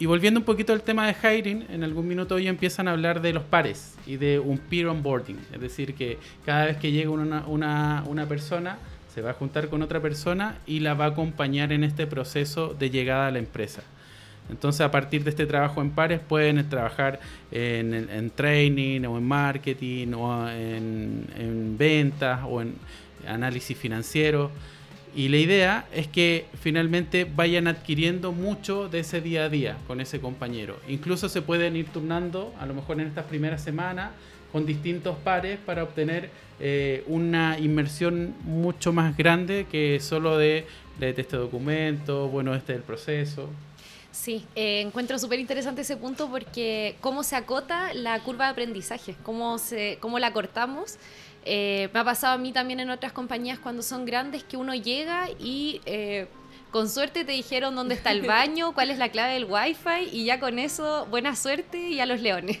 Y volviendo un poquito al tema de hiring, en algún minuto ya empiezan a hablar de los pares y de un peer onboarding. Es decir, que cada vez que llega una, una, una persona, se va a juntar con otra persona y la va a acompañar en este proceso de llegada a la empresa. Entonces, a partir de este trabajo en pares, pueden trabajar en, training o en marketing o en, en ventas o en análisis financiero. Y la idea es que finalmente vayan adquiriendo mucho de ese día a día con ese compañero. Incluso se pueden ir turnando, a lo mejor en estas primeras semanas, con distintos pares para obtener eh, una inmersión mucho más grande que solo de, este documento, bueno, este es el proceso. Sí, eh, encuentro súper interesante ese punto porque cómo se acota la curva de aprendizaje, cómo, se, cómo la cortamos eh, me ha pasado a mí también en otras compañías cuando son grandes que uno llega y con suerte te dijeron dónde está el baño, cuál es la clave del wifi y ya con eso buena suerte y a los leones.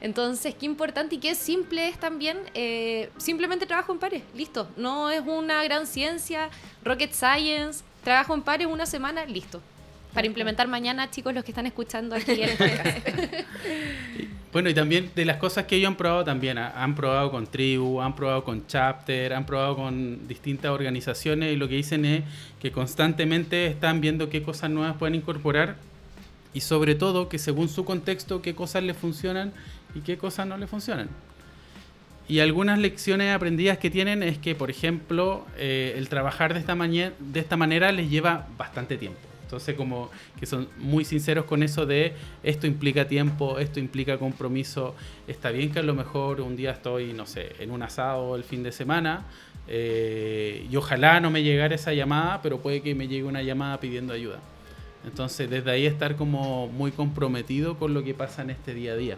Entonces, qué importante y qué simple es también eh, simplemente trabajo en pares, listo. No es una gran ciencia, rocket science, trabajo en pares una semana, listo. Para implementar mañana, chicos, los que están escuchando aquí en este Bueno, y también de las cosas que ellos han probado también, han probado con Tribu, han probado con Chapter, han probado con distintas organizaciones y lo que dicen es que constantemente están viendo qué cosas nuevas pueden incorporar y sobre todo que según su contexto qué cosas les funcionan y qué cosas no les funcionan. Y algunas lecciones aprendidas que tienen es que, por ejemplo, eh, el trabajar de esta, de esta manera les lleva bastante tiempo. Entonces como que son muy sinceros con eso de esto implica tiempo, esto implica compromiso. Está bien que a lo mejor un día estoy, no sé, en un asado el fin de semana eh, y ojalá no me llegara esa llamada, pero puede que me llegue una llamada pidiendo ayuda. Entonces desde ahí estar como muy comprometido con lo que pasa en este día a día.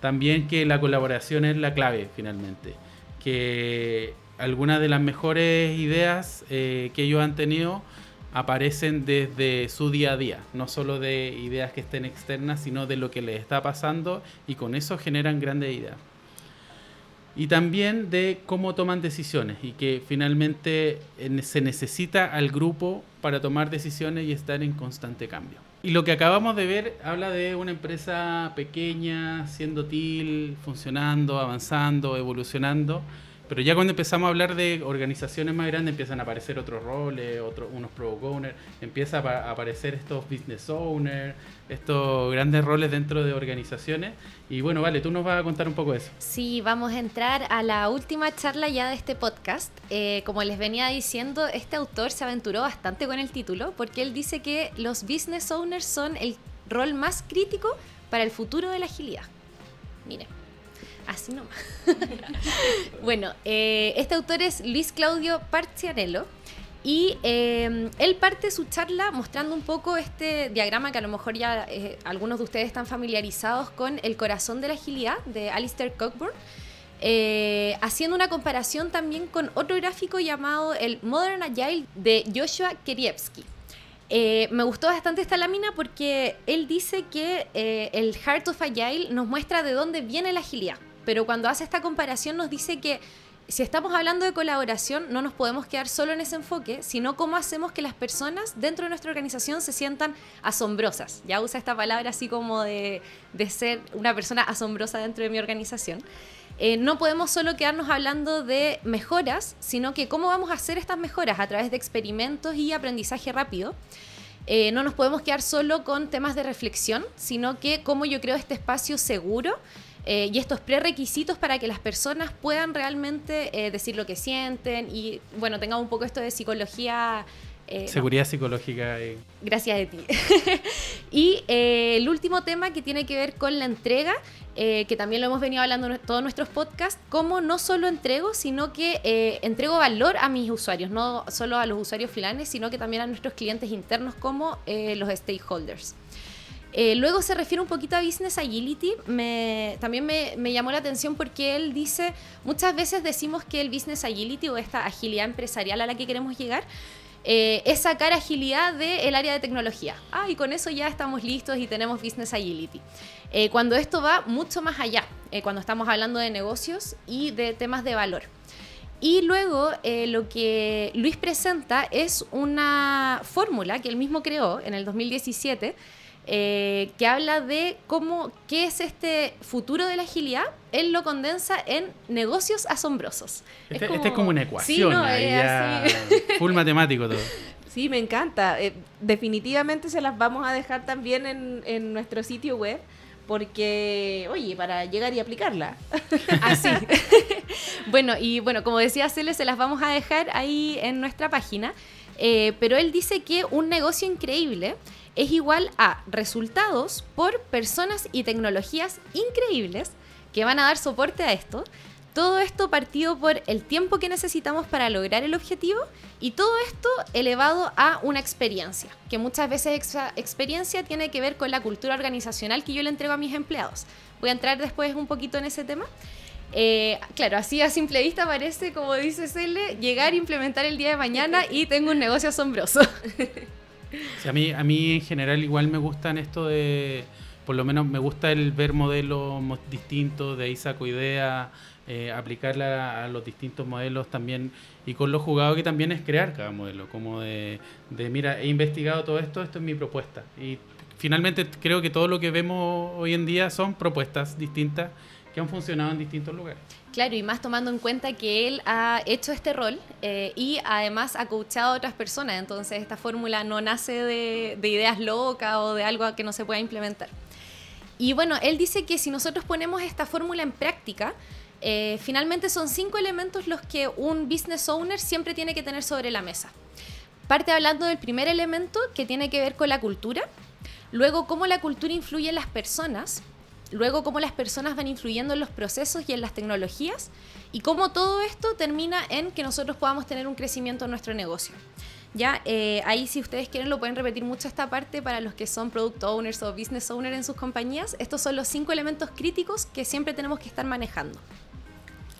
También que la colaboración es la clave finalmente. Que algunas de las mejores ideas eh, que ellos han tenido aparecen desde su día a día, no solo de ideas que estén externas, sino de lo que les está pasando y con eso generan grandes ideas. Y también de cómo toman decisiones y que finalmente se necesita al grupo para tomar decisiones y estar en constante cambio. Y lo que acabamos de ver habla de una empresa pequeña, siendo TIL, funcionando, avanzando, evolucionando pero ya cuando empezamos a hablar de organizaciones más grandes empiezan a aparecer otros roles, otros, unos product owners, empieza a aparecer estos business owners, estos grandes roles dentro de organizaciones. Y bueno, vale, tú nos vas a contar un poco de eso. Sí, vamos a entrar a la última charla ya de este podcast. Eh, como les venía diciendo, este autor se aventuró bastante con el título porque él dice que los business owners son el rol más crítico para el futuro de la agilidad. Miren Así nomás. bueno, eh, este autor es Luis Claudio Parcianello. Y eh, él parte su charla mostrando un poco este diagrama que a lo mejor ya eh, algunos de ustedes están familiarizados con el corazón de la agilidad de Alistair Cockburn, haciendo una comparación también con otro gráfico llamado el Modern Agile de Joshua Kerievsky. me gustó bastante esta lámina porque él dice que el Heart of Agile nos muestra de dónde viene la agilidad pero cuando hace esta comparación nos dice que si estamos hablando de colaboración, no nos podemos quedar solo en ese enfoque, sino cómo hacemos que las personas dentro de nuestra organización se sientan asombrosas. Ya usa esta palabra así como de, ser una persona asombrosa dentro de mi organización. Eh, no podemos solo quedarnos hablando de mejoras, sino que cómo vamos a hacer estas mejoras a través de experimentos y aprendizaje rápido. Eh, no nos podemos quedar solo con temas de reflexión, sino que cómo yo creo este espacio seguro eh, y estos prerequisitos para que las personas puedan realmente eh, decir lo que sienten y, bueno, tengamos un poco esto de psicología. Eh, Seguridad psicológica. Gracias a ti. y el último tema que tiene que ver con la entrega, que también lo hemos venido hablando en todos nuestros podcasts, cómo no solo entrego, sino que entrego valor a mis usuarios, no solo a los usuarios finales, sino que también a nuestros clientes internos como los stakeholders. Eh, luego se refiere un poquito a Business Agility. Me, también me, me, llamó la atención porque él dice, muchas veces decimos que el Business Agility o esta agilidad empresarial a la que queremos llegar eh, es sacar agilidad del área de tecnología. Ah, y con eso ya estamos listos y tenemos Business Agility. Eh, cuando esto va mucho más allá, cuando estamos hablando de negocios y de temas de valor. Y luego lo que Luis presenta es una fórmula que él mismo creó en el 2017 eh, que habla de cómo, qué es este futuro de la agilidad. Él lo condensa en negocios asombrosos. Este es como, una ecuación, full matemático todo. Sí, me encanta. Eh, definitivamente se las vamos a dejar también en, en nuestro sitio web porque, oye, para llegar y aplicarla. Así. bueno, y bueno, como decía Cele, se las vamos a dejar ahí en nuestra página. Eh, pero él dice que un negocio increíble es igual a resultados por personas y tecnologías increíbles que van a dar soporte a esto. Todo esto partido por el tiempo que necesitamos para lograr el objetivo y todo esto elevado a una experiencia, que muchas veces esa experiencia tiene que ver con la cultura organizacional que yo le entrego a mis empleados. Voy a entrar después un poquito en ese tema. Eh, claro, así a simple vista parece, como dice Cele, llegar implementar el día de mañana y tengo un negocio asombroso. a, mí, a mí en general igual me gustan esto de, por lo menos me gusta el ver modelos distintos, de ahí saco ideas, eh, aplicarla a los distintos modelos también y con lo jugado que también es crear cada modelo, como de, de, mira, he investigado todo esto, esto es mi propuesta. Y finalmente creo que todo lo que vemos hoy en día son propuestas distintas que han funcionado en distintos lugares. Claro, y más tomando en cuenta que él ha hecho este rol eh, y además ha coachado a otras personas, entonces esta fórmula no nace de, ideas locas o de algo que no se pueda implementar. Y bueno, él dice que si nosotros ponemos esta fórmula en práctica, eh, finalmente son cinco elementos los que un business owner siempre tiene que tener sobre la mesa. Parte hablando del primer elemento que tiene que ver con la cultura, luego cómo la cultura influye en las personas, luego cómo las personas van influyendo en los procesos y en las tecnologías y cómo todo esto termina en que nosotros podamos tener un crecimiento en nuestro negocio. Ya, eh, ahí si ustedes quieren lo pueden repetir mucho esta parte para los que son product owners o business owners en sus compañías. Estos son los cinco elementos críticos que siempre tenemos que estar manejando.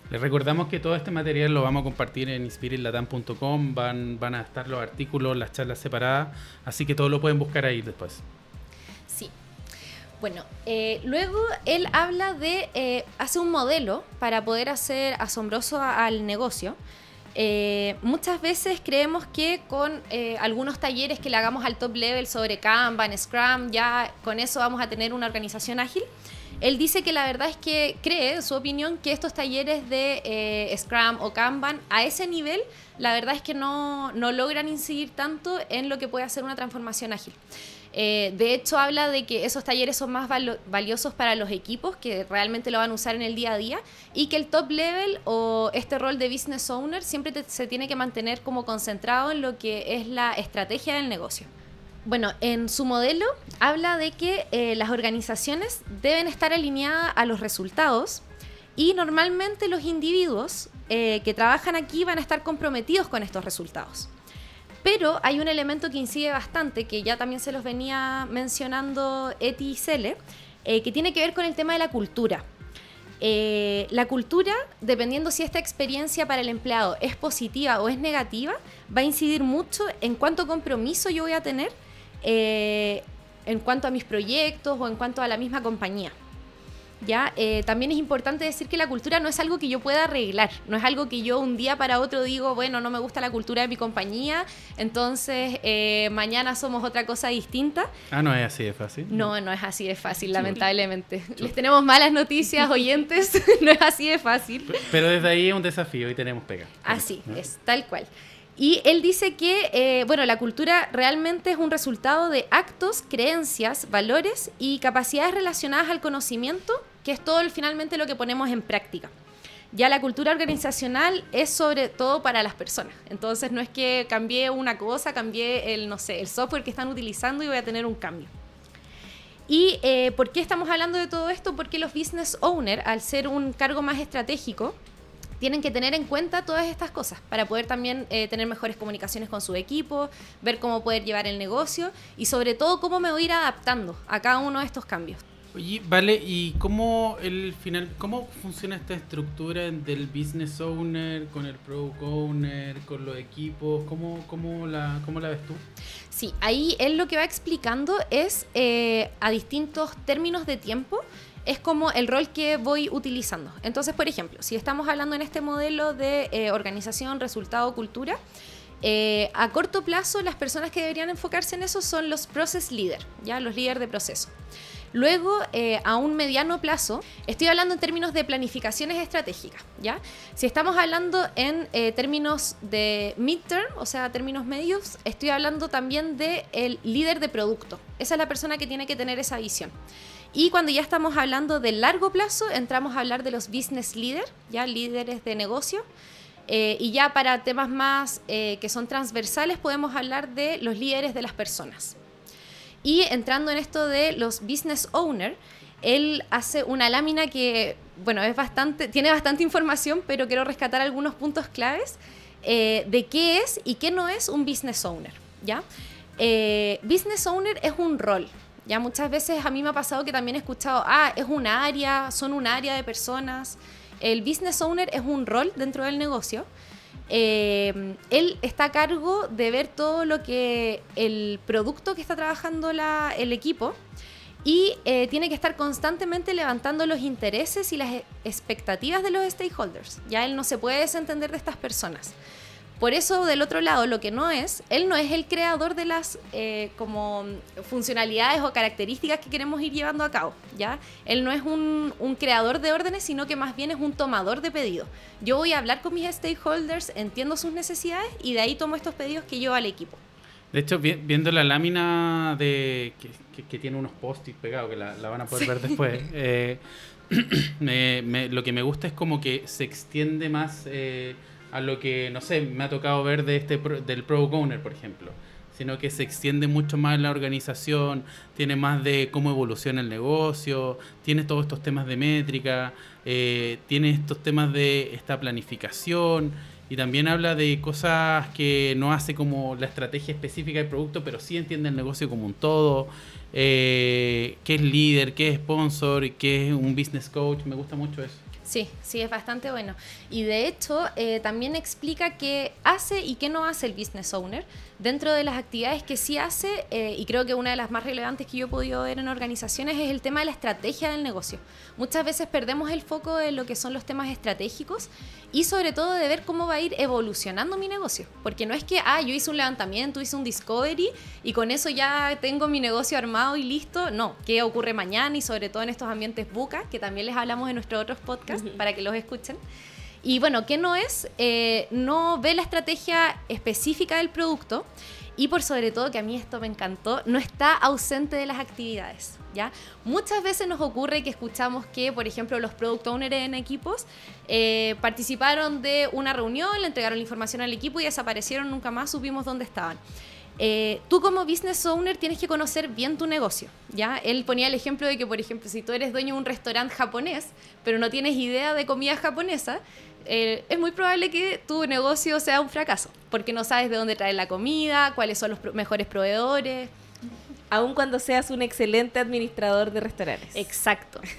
Les recordamos que todo este material lo vamos a compartir en inspiritlatam.com, van, van a estar los artículos, las charlas separadas, así que todo lo pueden buscar ahí después. Bueno, eh, luego él habla de, eh, hace un modelo para poder hacer asombroso al negocio. Eh, muchas veces creemos que con algunos talleres que le hagamos al top level sobre Kanban, Scrum, ya con eso vamos a tener una organización ágil. Él dice que la verdad es que cree, en su opinión, que estos talleres de Scrum o Kanban a ese nivel, la verdad es que no, no logran incidir tanto en lo que puede hacer una transformación ágil. Eh, de hecho, habla de que esos talleres son más valiosos para los equipos que realmente lo van a usar en el día a día y que el top level o este rol de business owner siempre se tiene que mantener como concentrado en lo que es la estrategia del negocio. Bueno, en su modelo habla de que eh, las organizaciones deben estar alineadas a los resultados y normalmente los individuos eh, que trabajan aquí van a estar comprometidos con estos resultados. Pero hay un elemento que incide bastante, que ya también se los venía mencionando Eti y Cele, eh, que tiene que ver con el tema de la cultura. Eh, la cultura, dependiendo si esta experiencia para el empleado es positiva o es negativa, va a incidir mucho en cuánto compromiso yo voy a tener eh, en cuanto a mis proyectos o en cuanto a la misma compañía. ¿Ya? Eh, también es importante decir que la cultura no es algo que yo pueda arreglar, no es algo que yo un día para otro digo, bueno, no me gusta la cultura de mi compañía, entonces eh, mañana somos otra cosa distinta. Ah, no es así de fácil. No, no es así de fácil, lamentablemente. Les tenemos malas noticias, oyentes, no es así de fácil. Pero desde ahí es un desafío y tenemos pega. Así es, tal cual. Y él dice que, eh, bueno, la cultura realmente es un resultado de actos, creencias, valores y capacidades relacionadas al conocimiento que es todo finalmente lo que ponemos en práctica. Ya la cultura organizacional es sobre todo para las personas. Entonces no es que cambié una cosa, cambié el, no sé, el software que están utilizando y voy a tener un cambio. ¿Y eh, por qué estamos hablando de todo esto? Porque los business owners, al ser un cargo más estratégico, tienen que tener en cuenta todas estas cosas para poder también eh, tener mejores comunicaciones con su equipo, ver cómo poder llevar el negocio y sobre todo cómo me voy a ir adaptando a cada uno de estos cambios. Oye, vale, ¿y cómo el final, cómo funciona esta estructura del business owner con el product owner, con los equipos? ¿Cómo, cómo, la, cómo la ves tú? Sí, ahí él lo que va explicando es eh, a distintos términos de tiempo es como el rol que voy utilizando. Entonces, por ejemplo, si estamos hablando en este modelo de eh, organización, resultado, cultura, eh, a corto plazo las personas que deberían enfocarse en eso son los process leader, ya los líderes de proceso. Luego, eh, a un mediano plazo, estoy hablando en términos de planificaciones estratégicas, ¿ya? Si estamos hablando en términos de midterm, o sea, términos medios, estoy hablando también de líder de producto. Esa es la persona que tiene que tener esa visión. Y cuando ya estamos hablando de largo plazo, entramos a hablar de los business leaders, ya líderes de negocio. Eh, y ya para temas más eh, que son transversales, podemos hablar de los líderes de las personas. Y entrando en esto de los business owner, él hace una lámina que, bueno, es bastante, tiene bastante información, pero quiero rescatar algunos puntos claves eh, de qué es y qué no es un business owner. ¿ya? business owner es un rol, ya muchas veces a mí me ha pasado que también he escuchado, ah, es un área, son un área de personas. El business owner es un rol dentro del negocio. Eh, él está a cargo de ver todo lo que el producto que está trabajando la, el equipo y eh, tiene que estar constantemente levantando los intereses y las expectativas de los stakeholders. Ya él no se puede desentender de estas personas. Por eso, del otro lado, lo que no es, él no es el creador de las eh, como funcionalidades o características que queremos ir llevando a cabo, ¿ya? Él no es un, creador de órdenes, sino que más bien es un tomador de pedidos. Yo voy a hablar con mis stakeholders, entiendo sus necesidades y de ahí tomo estos pedidos que llevo al equipo. De hecho, viendo la lámina de que, tiene unos post-it pegados, que la, van a poder ver después, eh, lo que me gusta es como que se extiende más... Eh, a lo que, no sé, me ha tocado ver de este del Pro Owner, por ejemplo, sino que se extiende mucho más la organización, tiene más de cómo evoluciona el negocio, tiene todos estos temas de métrica, eh, tiene estos temas de esta planificación y también habla de cosas que no hace como la estrategia específica del producto, pero sí entiende el negocio como un todo, eh, qué es líder, qué es sponsor, qué es un business coach, me gusta mucho eso. Sí, sí, es bastante bueno. Y de hecho, eh, también explica qué hace y qué no hace el business owner dentro de las actividades que sí hace, eh, y creo que una de las más relevantes que yo he podido ver en organizaciones es el tema de la estrategia del negocio. Muchas veces perdemos el foco de lo que son los temas estratégicos y sobre todo de ver cómo va a ir evolucionando mi negocio. Porque no es que, ah, yo hice un levantamiento, hice un discovery y con eso ya tengo mi negocio armado y listo. No, ¿qué ocurre mañana y sobre todo en estos ambientes buca, que también les hablamos en nuestros otros podcasts para que los escuchen? Y bueno, ¿qué no es? Eh, no ve la estrategia específica del producto y por sobre todo, que a mí esto me encantó, no está ausente de las actividades. ¿ya? Muchas veces nos ocurre que escuchamos que, por ejemplo, los product owners en equipos eh, participaron de una reunión, le entregaron la información al equipo y desaparecieron, nunca más supimos dónde estaban. Eh, tú como business owner tienes que conocer bien tu negocio, ¿ya? Él ponía el ejemplo de que, por ejemplo, si tú eres dueño de un restaurante japonés, pero no tienes idea de comida japonesa, eh, es muy probable que tu negocio sea un fracaso, porque no sabes de dónde traer la comida, cuáles son los mejores proveedores. Aun cuando seas un excelente administrador de restaurantes. Exacto.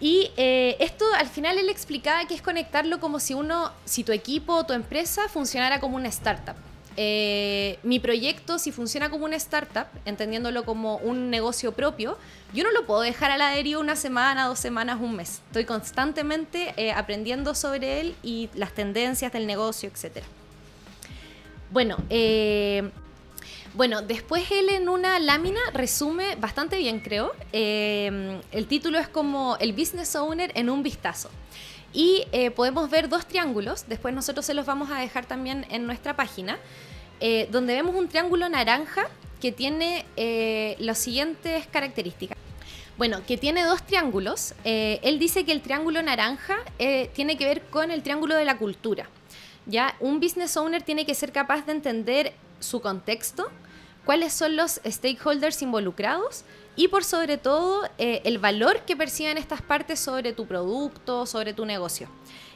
Y eh, esto al final él explicaba que es conectarlo como si uno, si tu equipo o tu empresa funcionara como una startup. Eh, mi proyecto, si funciona como una startup, entendiéndolo como un negocio propio, yo no lo puedo dejar a la deriva una semana, dos semanas, un mes. Estoy constantemente eh, aprendiendo sobre él y las tendencias del negocio, etc. Bueno, eh, bueno, después él en una lámina resume bastante bien, creo. el título es como El Business Owner en un vistazo. Y podemos ver dos triángulos, después nosotros se los vamos a dejar también en nuestra página, eh, donde vemos un triángulo naranja que tiene eh, las siguientes características. Bueno, que tiene dos triángulos. Eh, él dice que el triángulo naranja tiene que ver con el triángulo de la cultura. ¿ya? Un business owner tiene que ser capaz de entender su contexto, cuáles son los stakeholders involucrados y por sobre todo eh, el valor que perciben estas partes sobre tu producto, sobre tu negocio.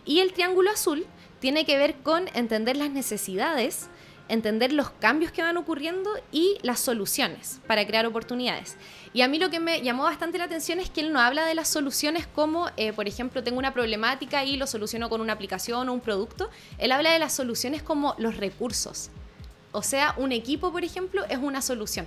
Y el triángulo azul tiene que ver con entender las necesidades, entender los cambios que van ocurriendo y las soluciones para crear oportunidades. Y a mí lo que me llamó bastante la atención es que él no habla de las soluciones como, eh, por ejemplo, tengo una problemática y lo soluciono con una aplicación o un producto. Él habla de las soluciones como los recursos. O sea, un equipo, por ejemplo, es una solución.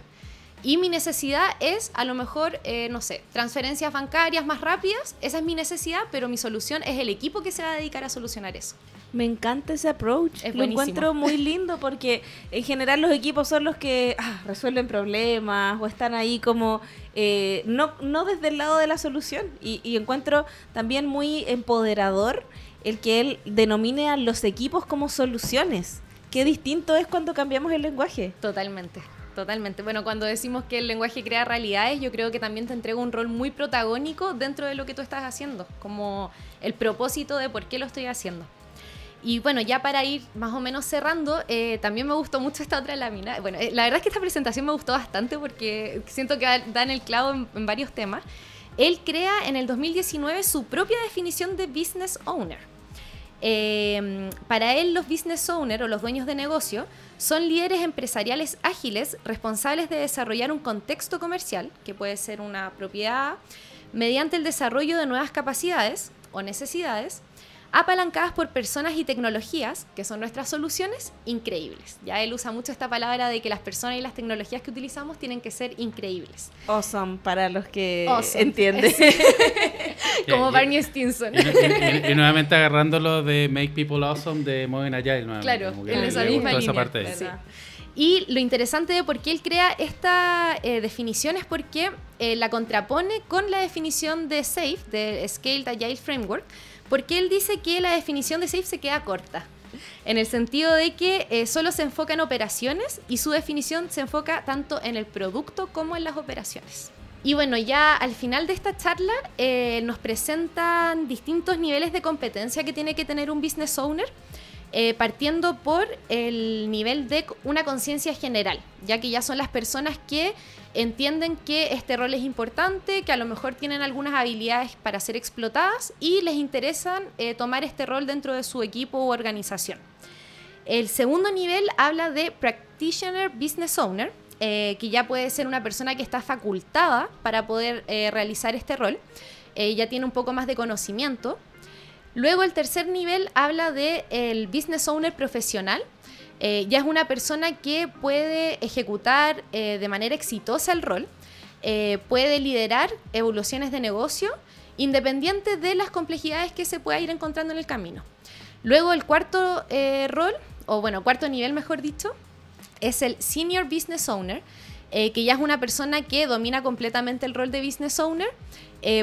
Y mi necesidad es, a lo mejor, eh, no sé, transferencias bancarias más rápidas. Esa es mi necesidad, pero mi solución es el equipo que se va a dedicar a solucionar eso. Me encanta ese approach. Lo encuentro muy lindo porque en general los equipos son los que ah, resuelven problemas o están ahí como eh, no, no desde el lado de la solución. Y, encuentro también muy empoderador el que él denomine a los equipos como soluciones. Qué distinto es cuando cambiamos el lenguaje. Totalmente. Totalmente. Bueno, cuando decimos que el lenguaje crea realidades, yo creo que también te entrega un rol muy protagónico dentro de lo que tú estás haciendo, como el propósito de por qué lo estoy haciendo. Y bueno, ya para ir más o menos cerrando, eh, también me gustó mucho esta otra lámina. Bueno, eh, la verdad es que esta presentación me gustó bastante porque siento que dan el clavo en, varios temas. Él crea en el 2019 su propia definición de business owner. Em, para él, los business owners o los dueños de negocio son líderes empresariales ágiles responsables de desarrollar un contexto comercial, que puede ser una propiedad, mediante el desarrollo de nuevas capacidades o necesidades, apalancadas por personas y tecnologías, que son nuestras soluciones, increíbles. Ya él usa mucho esta palabra de que las personas y las tecnologías que utilizamos tienen que ser increíbles. Awesome, para los que entienden. Como Barney Stinson. Y, nuevamente agarrándolo de Make People Awesome de Modern Agile. Claro, en esa misma línea. Y lo interesante de por qué él crea esta eh, definición es porque eh, la contrapone con la definición de SAFE, de Scaled Agile Framework, porque él dice que la definición de SAFE se queda corta, en el sentido de que eh, solo se enfoca en operaciones y su definición se enfoca tanto en el producto como en las operaciones. Y bueno, ya al final de esta charla eh, nos presentan distintos niveles de competencia que tiene que tener un business owner, eh, partiendo por el nivel de una conciencia general, ya que ya son las personas que entienden que este rol es importante, que a lo mejor tienen algunas habilidades para ser explotadas y les interesan eh, tomar este rol dentro de su equipo u organización. El segundo nivel habla de Practitioner Business Owner, eh, que ya puede ser una persona que está facultada para poder realizar este rol, ya tiene un poco más de conocimiento. Luego el tercer nivel habla de el Business Owner profesional, eh, ya es una persona que puede ejecutar eh, de manera exitosa el rol, eh, puede liderar evoluciones de negocio independiente de las complejidades que se pueda ir encontrando en el camino. Luego el cuarto rol, o bueno, cuarto nivel mejor dicho, es el Senior Business Owner, que ya es una persona que domina completamente el rol de Business Owner,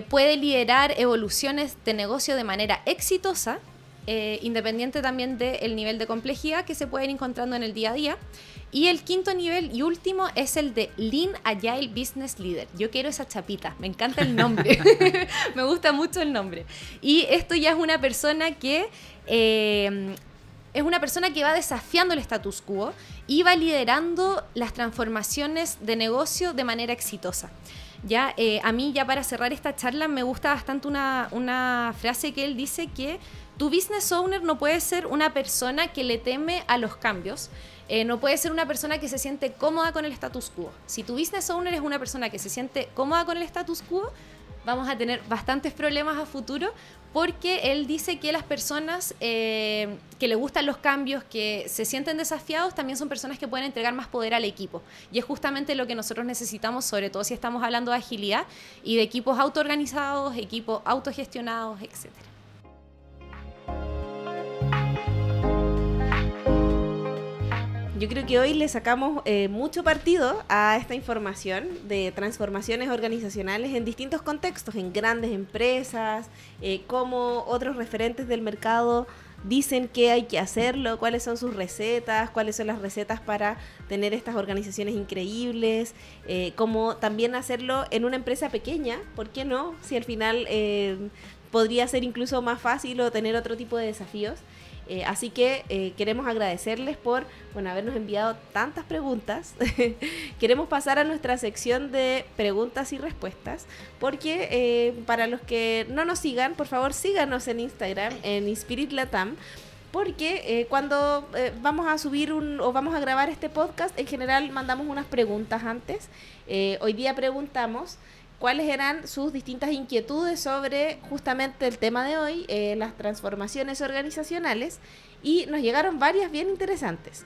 puede liderar evoluciones de negocio de manera exitosa eh, independiente también del nivel de complejidad que se pueden ir encontrando en el día a día. Y el quinto nivel y último es el de Lean Agile Business Leader. Yo quiero esa chapita, me encanta el nombre, me gusta mucho el nombre. Y esto ya es una persona que... Eh, es una persona que va desafiando el status quo va liderando las transformaciones de negocio de manera exitosa. Ya, eh, a mí ya para cerrar esta charla me gusta bastante una, una frase que él dice que tu business owner no puede ser una persona que le teme a los cambios, eh, no puede ser una persona que se siente cómoda con el status quo. Si tu business owner es una persona que se siente cómoda con el status quo, vamos a tener bastantes problemas a futuro porque él dice que las personas eh, que le gustan los cambios, que se sienten desafiados, también son personas que pueden entregar más poder al equipo. Y es justamente lo que nosotros necesitamos, sobre todo si estamos hablando de agilidad y de equipos autoorganizados, equipos autogestionados, etcétera. Yo creo que hoy le sacamos eh, mucho partido a esta información de transformaciones organizacionales en distintos contextos, en grandes empresas, eh, como otros referentes del mercado dicen que hay que hacerlo, cuáles son sus recetas, cuáles son las recetas para tener estas organizaciones increíbles, eh, cómo también hacerlo en una empresa pequeña, ¿por qué no? Si al final podría ser incluso más fácil o tener otro tipo de desafíos. Eh, así que eh, queremos agradecerles por habernos enviado tantas preguntas. queremos pasar a nuestra sección de preguntas y respuestas, porque eh, para los que no nos sigan, por favor síganos en Instagram, en Inspirit Latam porque cuando vamos a subir un, o vamos a grabar este podcast, en general mandamos unas preguntas antes. hoy día preguntamos cuáles eran sus distintas inquietudes sobre justamente el tema de hoy, eh, las transformaciones organizacionales, y nos llegaron varias bien interesantes.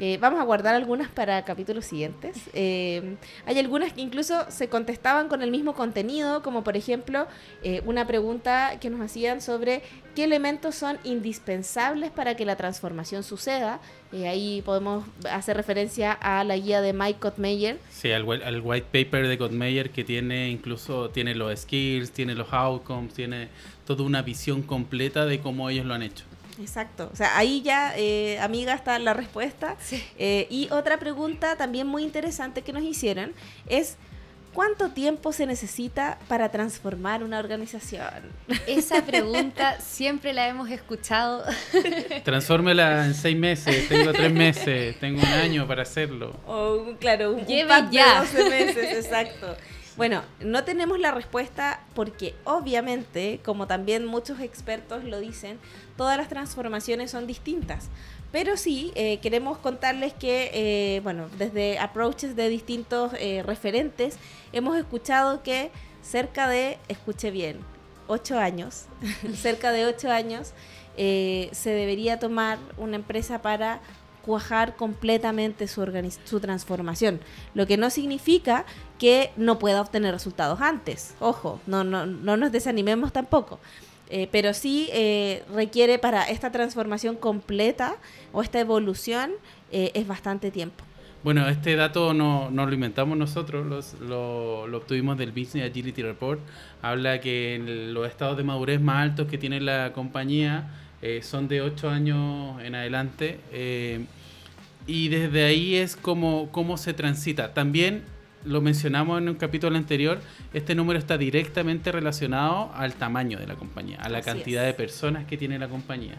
Eh, vamos a guardar algunas para capítulos siguientes. Eh, hay algunas que incluso se contestaban con el mismo contenido, como por ejemplo eh, una pregunta que nos hacían sobre qué elementos son indispensables para que la transformación suceda. ahí podemos hacer referencia a la guía de Mike Gottmeyer. Sí, al, white paper de Gottmeyer que tiene incluso tiene los skills, tiene los outcomes, tiene toda una visión completa de cómo ellos lo han hecho. Exacto. O sea, ahí ya, eh, amiga, está la respuesta. Eh, y otra pregunta también muy interesante que nos hicieron es, ¿cuánto tiempo se necesita para transformar una organización? Esa pregunta siempre la hemos escuchado. Transfórmela en seis meses, tengo tres meses, tengo un año para hacerlo. O, claro, un, Lleve ya. de 12 meses, exacto. Bueno, no tenemos la respuesta porque obviamente, como también muchos expertos lo dicen, todas las transformaciones son distintas. Pero sí, eh, queremos contarles que, eh, bueno, desde approaches de distintos eh, referentes, hemos escuchado que cerca de, escuche bien, ocho años, cerca de ocho años, se debería tomar una empresa para cuajar completamente su, su transformación. Lo que no significa que no pueda obtener resultados antes. Ojo, no, no, no nos desanimemos tampoco. Eh, pero sí eh, requiere para esta transformación completa o esta evolución eh, es bastante tiempo. Bueno, este dato no, no lo inventamos nosotros, lo, lo, obtuvimos del Business Agility Report. Habla que los estados de madurez más altos que tiene la compañía son de 8 años en adelante y desde ahí es como cómo se transita. También lo mencionamos en un capítulo anterior, este número está directamente relacionado al tamaño de la compañía, a la cantidad de personas que tiene la compañía.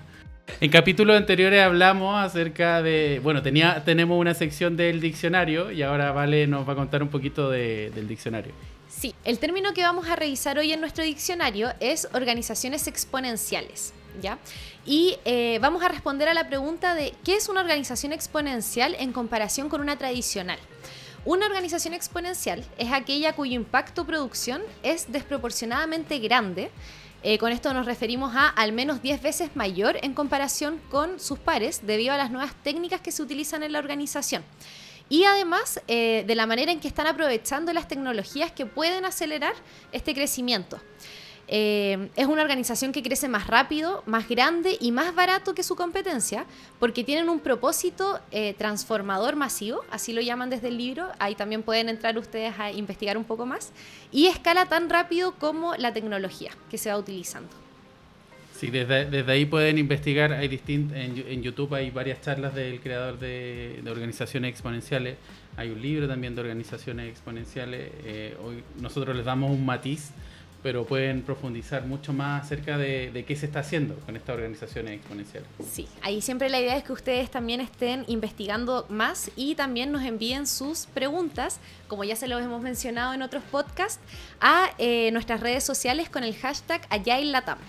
En capítulos anteriores hablamos acerca de, bueno, tenía, tenemos una sección del diccionario y ahora Vale nos va a contar un poquito del diccionario. Sí, el término que vamos a revisar hoy en nuestro diccionario es organizaciones exponenciales. Y eh, vamos a responder a la pregunta de ¿qué es una organización exponencial en comparación con una tradicional? Una organización exponencial es aquella cuyo impacto producción es desproporcionadamente grande. Eh, con esto nos referimos a al menos 10 veces mayor en comparación con sus pares debido a las nuevas técnicas que se utilizan en la organización. Y además eh, de la manera en que están aprovechando las tecnologías que pueden acelerar este crecimiento. Eh, es una organización que crece más rápido, más grande y más barato que su competencia, porque tienen un propósito eh, transformador masivo, así lo llaman desde el libro, ahí también pueden entrar ustedes a investigar un poco más, y escala tan rápido como la tecnología que se va utilizando. Sí, desde, ahí pueden investigar, hay distint, en, YouTube hay varias charlas del creador de, organizaciones exponenciales, hay un libro también de organizaciones exponenciales, eh, hoy nosotros les damos un matiz pero pueden profundizar mucho más acerca de, qué se está haciendo con estas organizaciones exponenciales. Sí, ahí siempre la idea es que ustedes también estén investigando más y también nos envíen sus preguntas, como ya se los hemos mencionado en otros podcasts, a eh, nuestras redes sociales con el hashtag AgileLatam.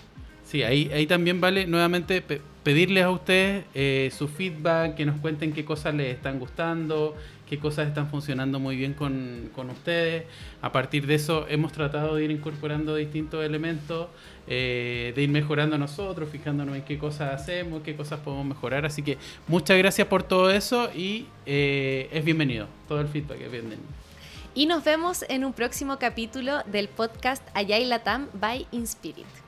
Sí, ahí, ahí también vale nuevamente pedirles a ustedes eh, su feedback, que nos cuenten qué cosas les están gustando, qué cosas están funcionando muy bien con, con ustedes. A partir de eso hemos tratado de ir incorporando distintos elementos, eh, de ir mejorando nosotros, fijándonos en qué cosas hacemos, qué cosas podemos mejorar. Así que muchas gracias por todo eso y eh, es bienvenido. Todo el feedback es bienvenido. Y nos vemos en un próximo capítulo del podcast Allá y Latam by Inspirit.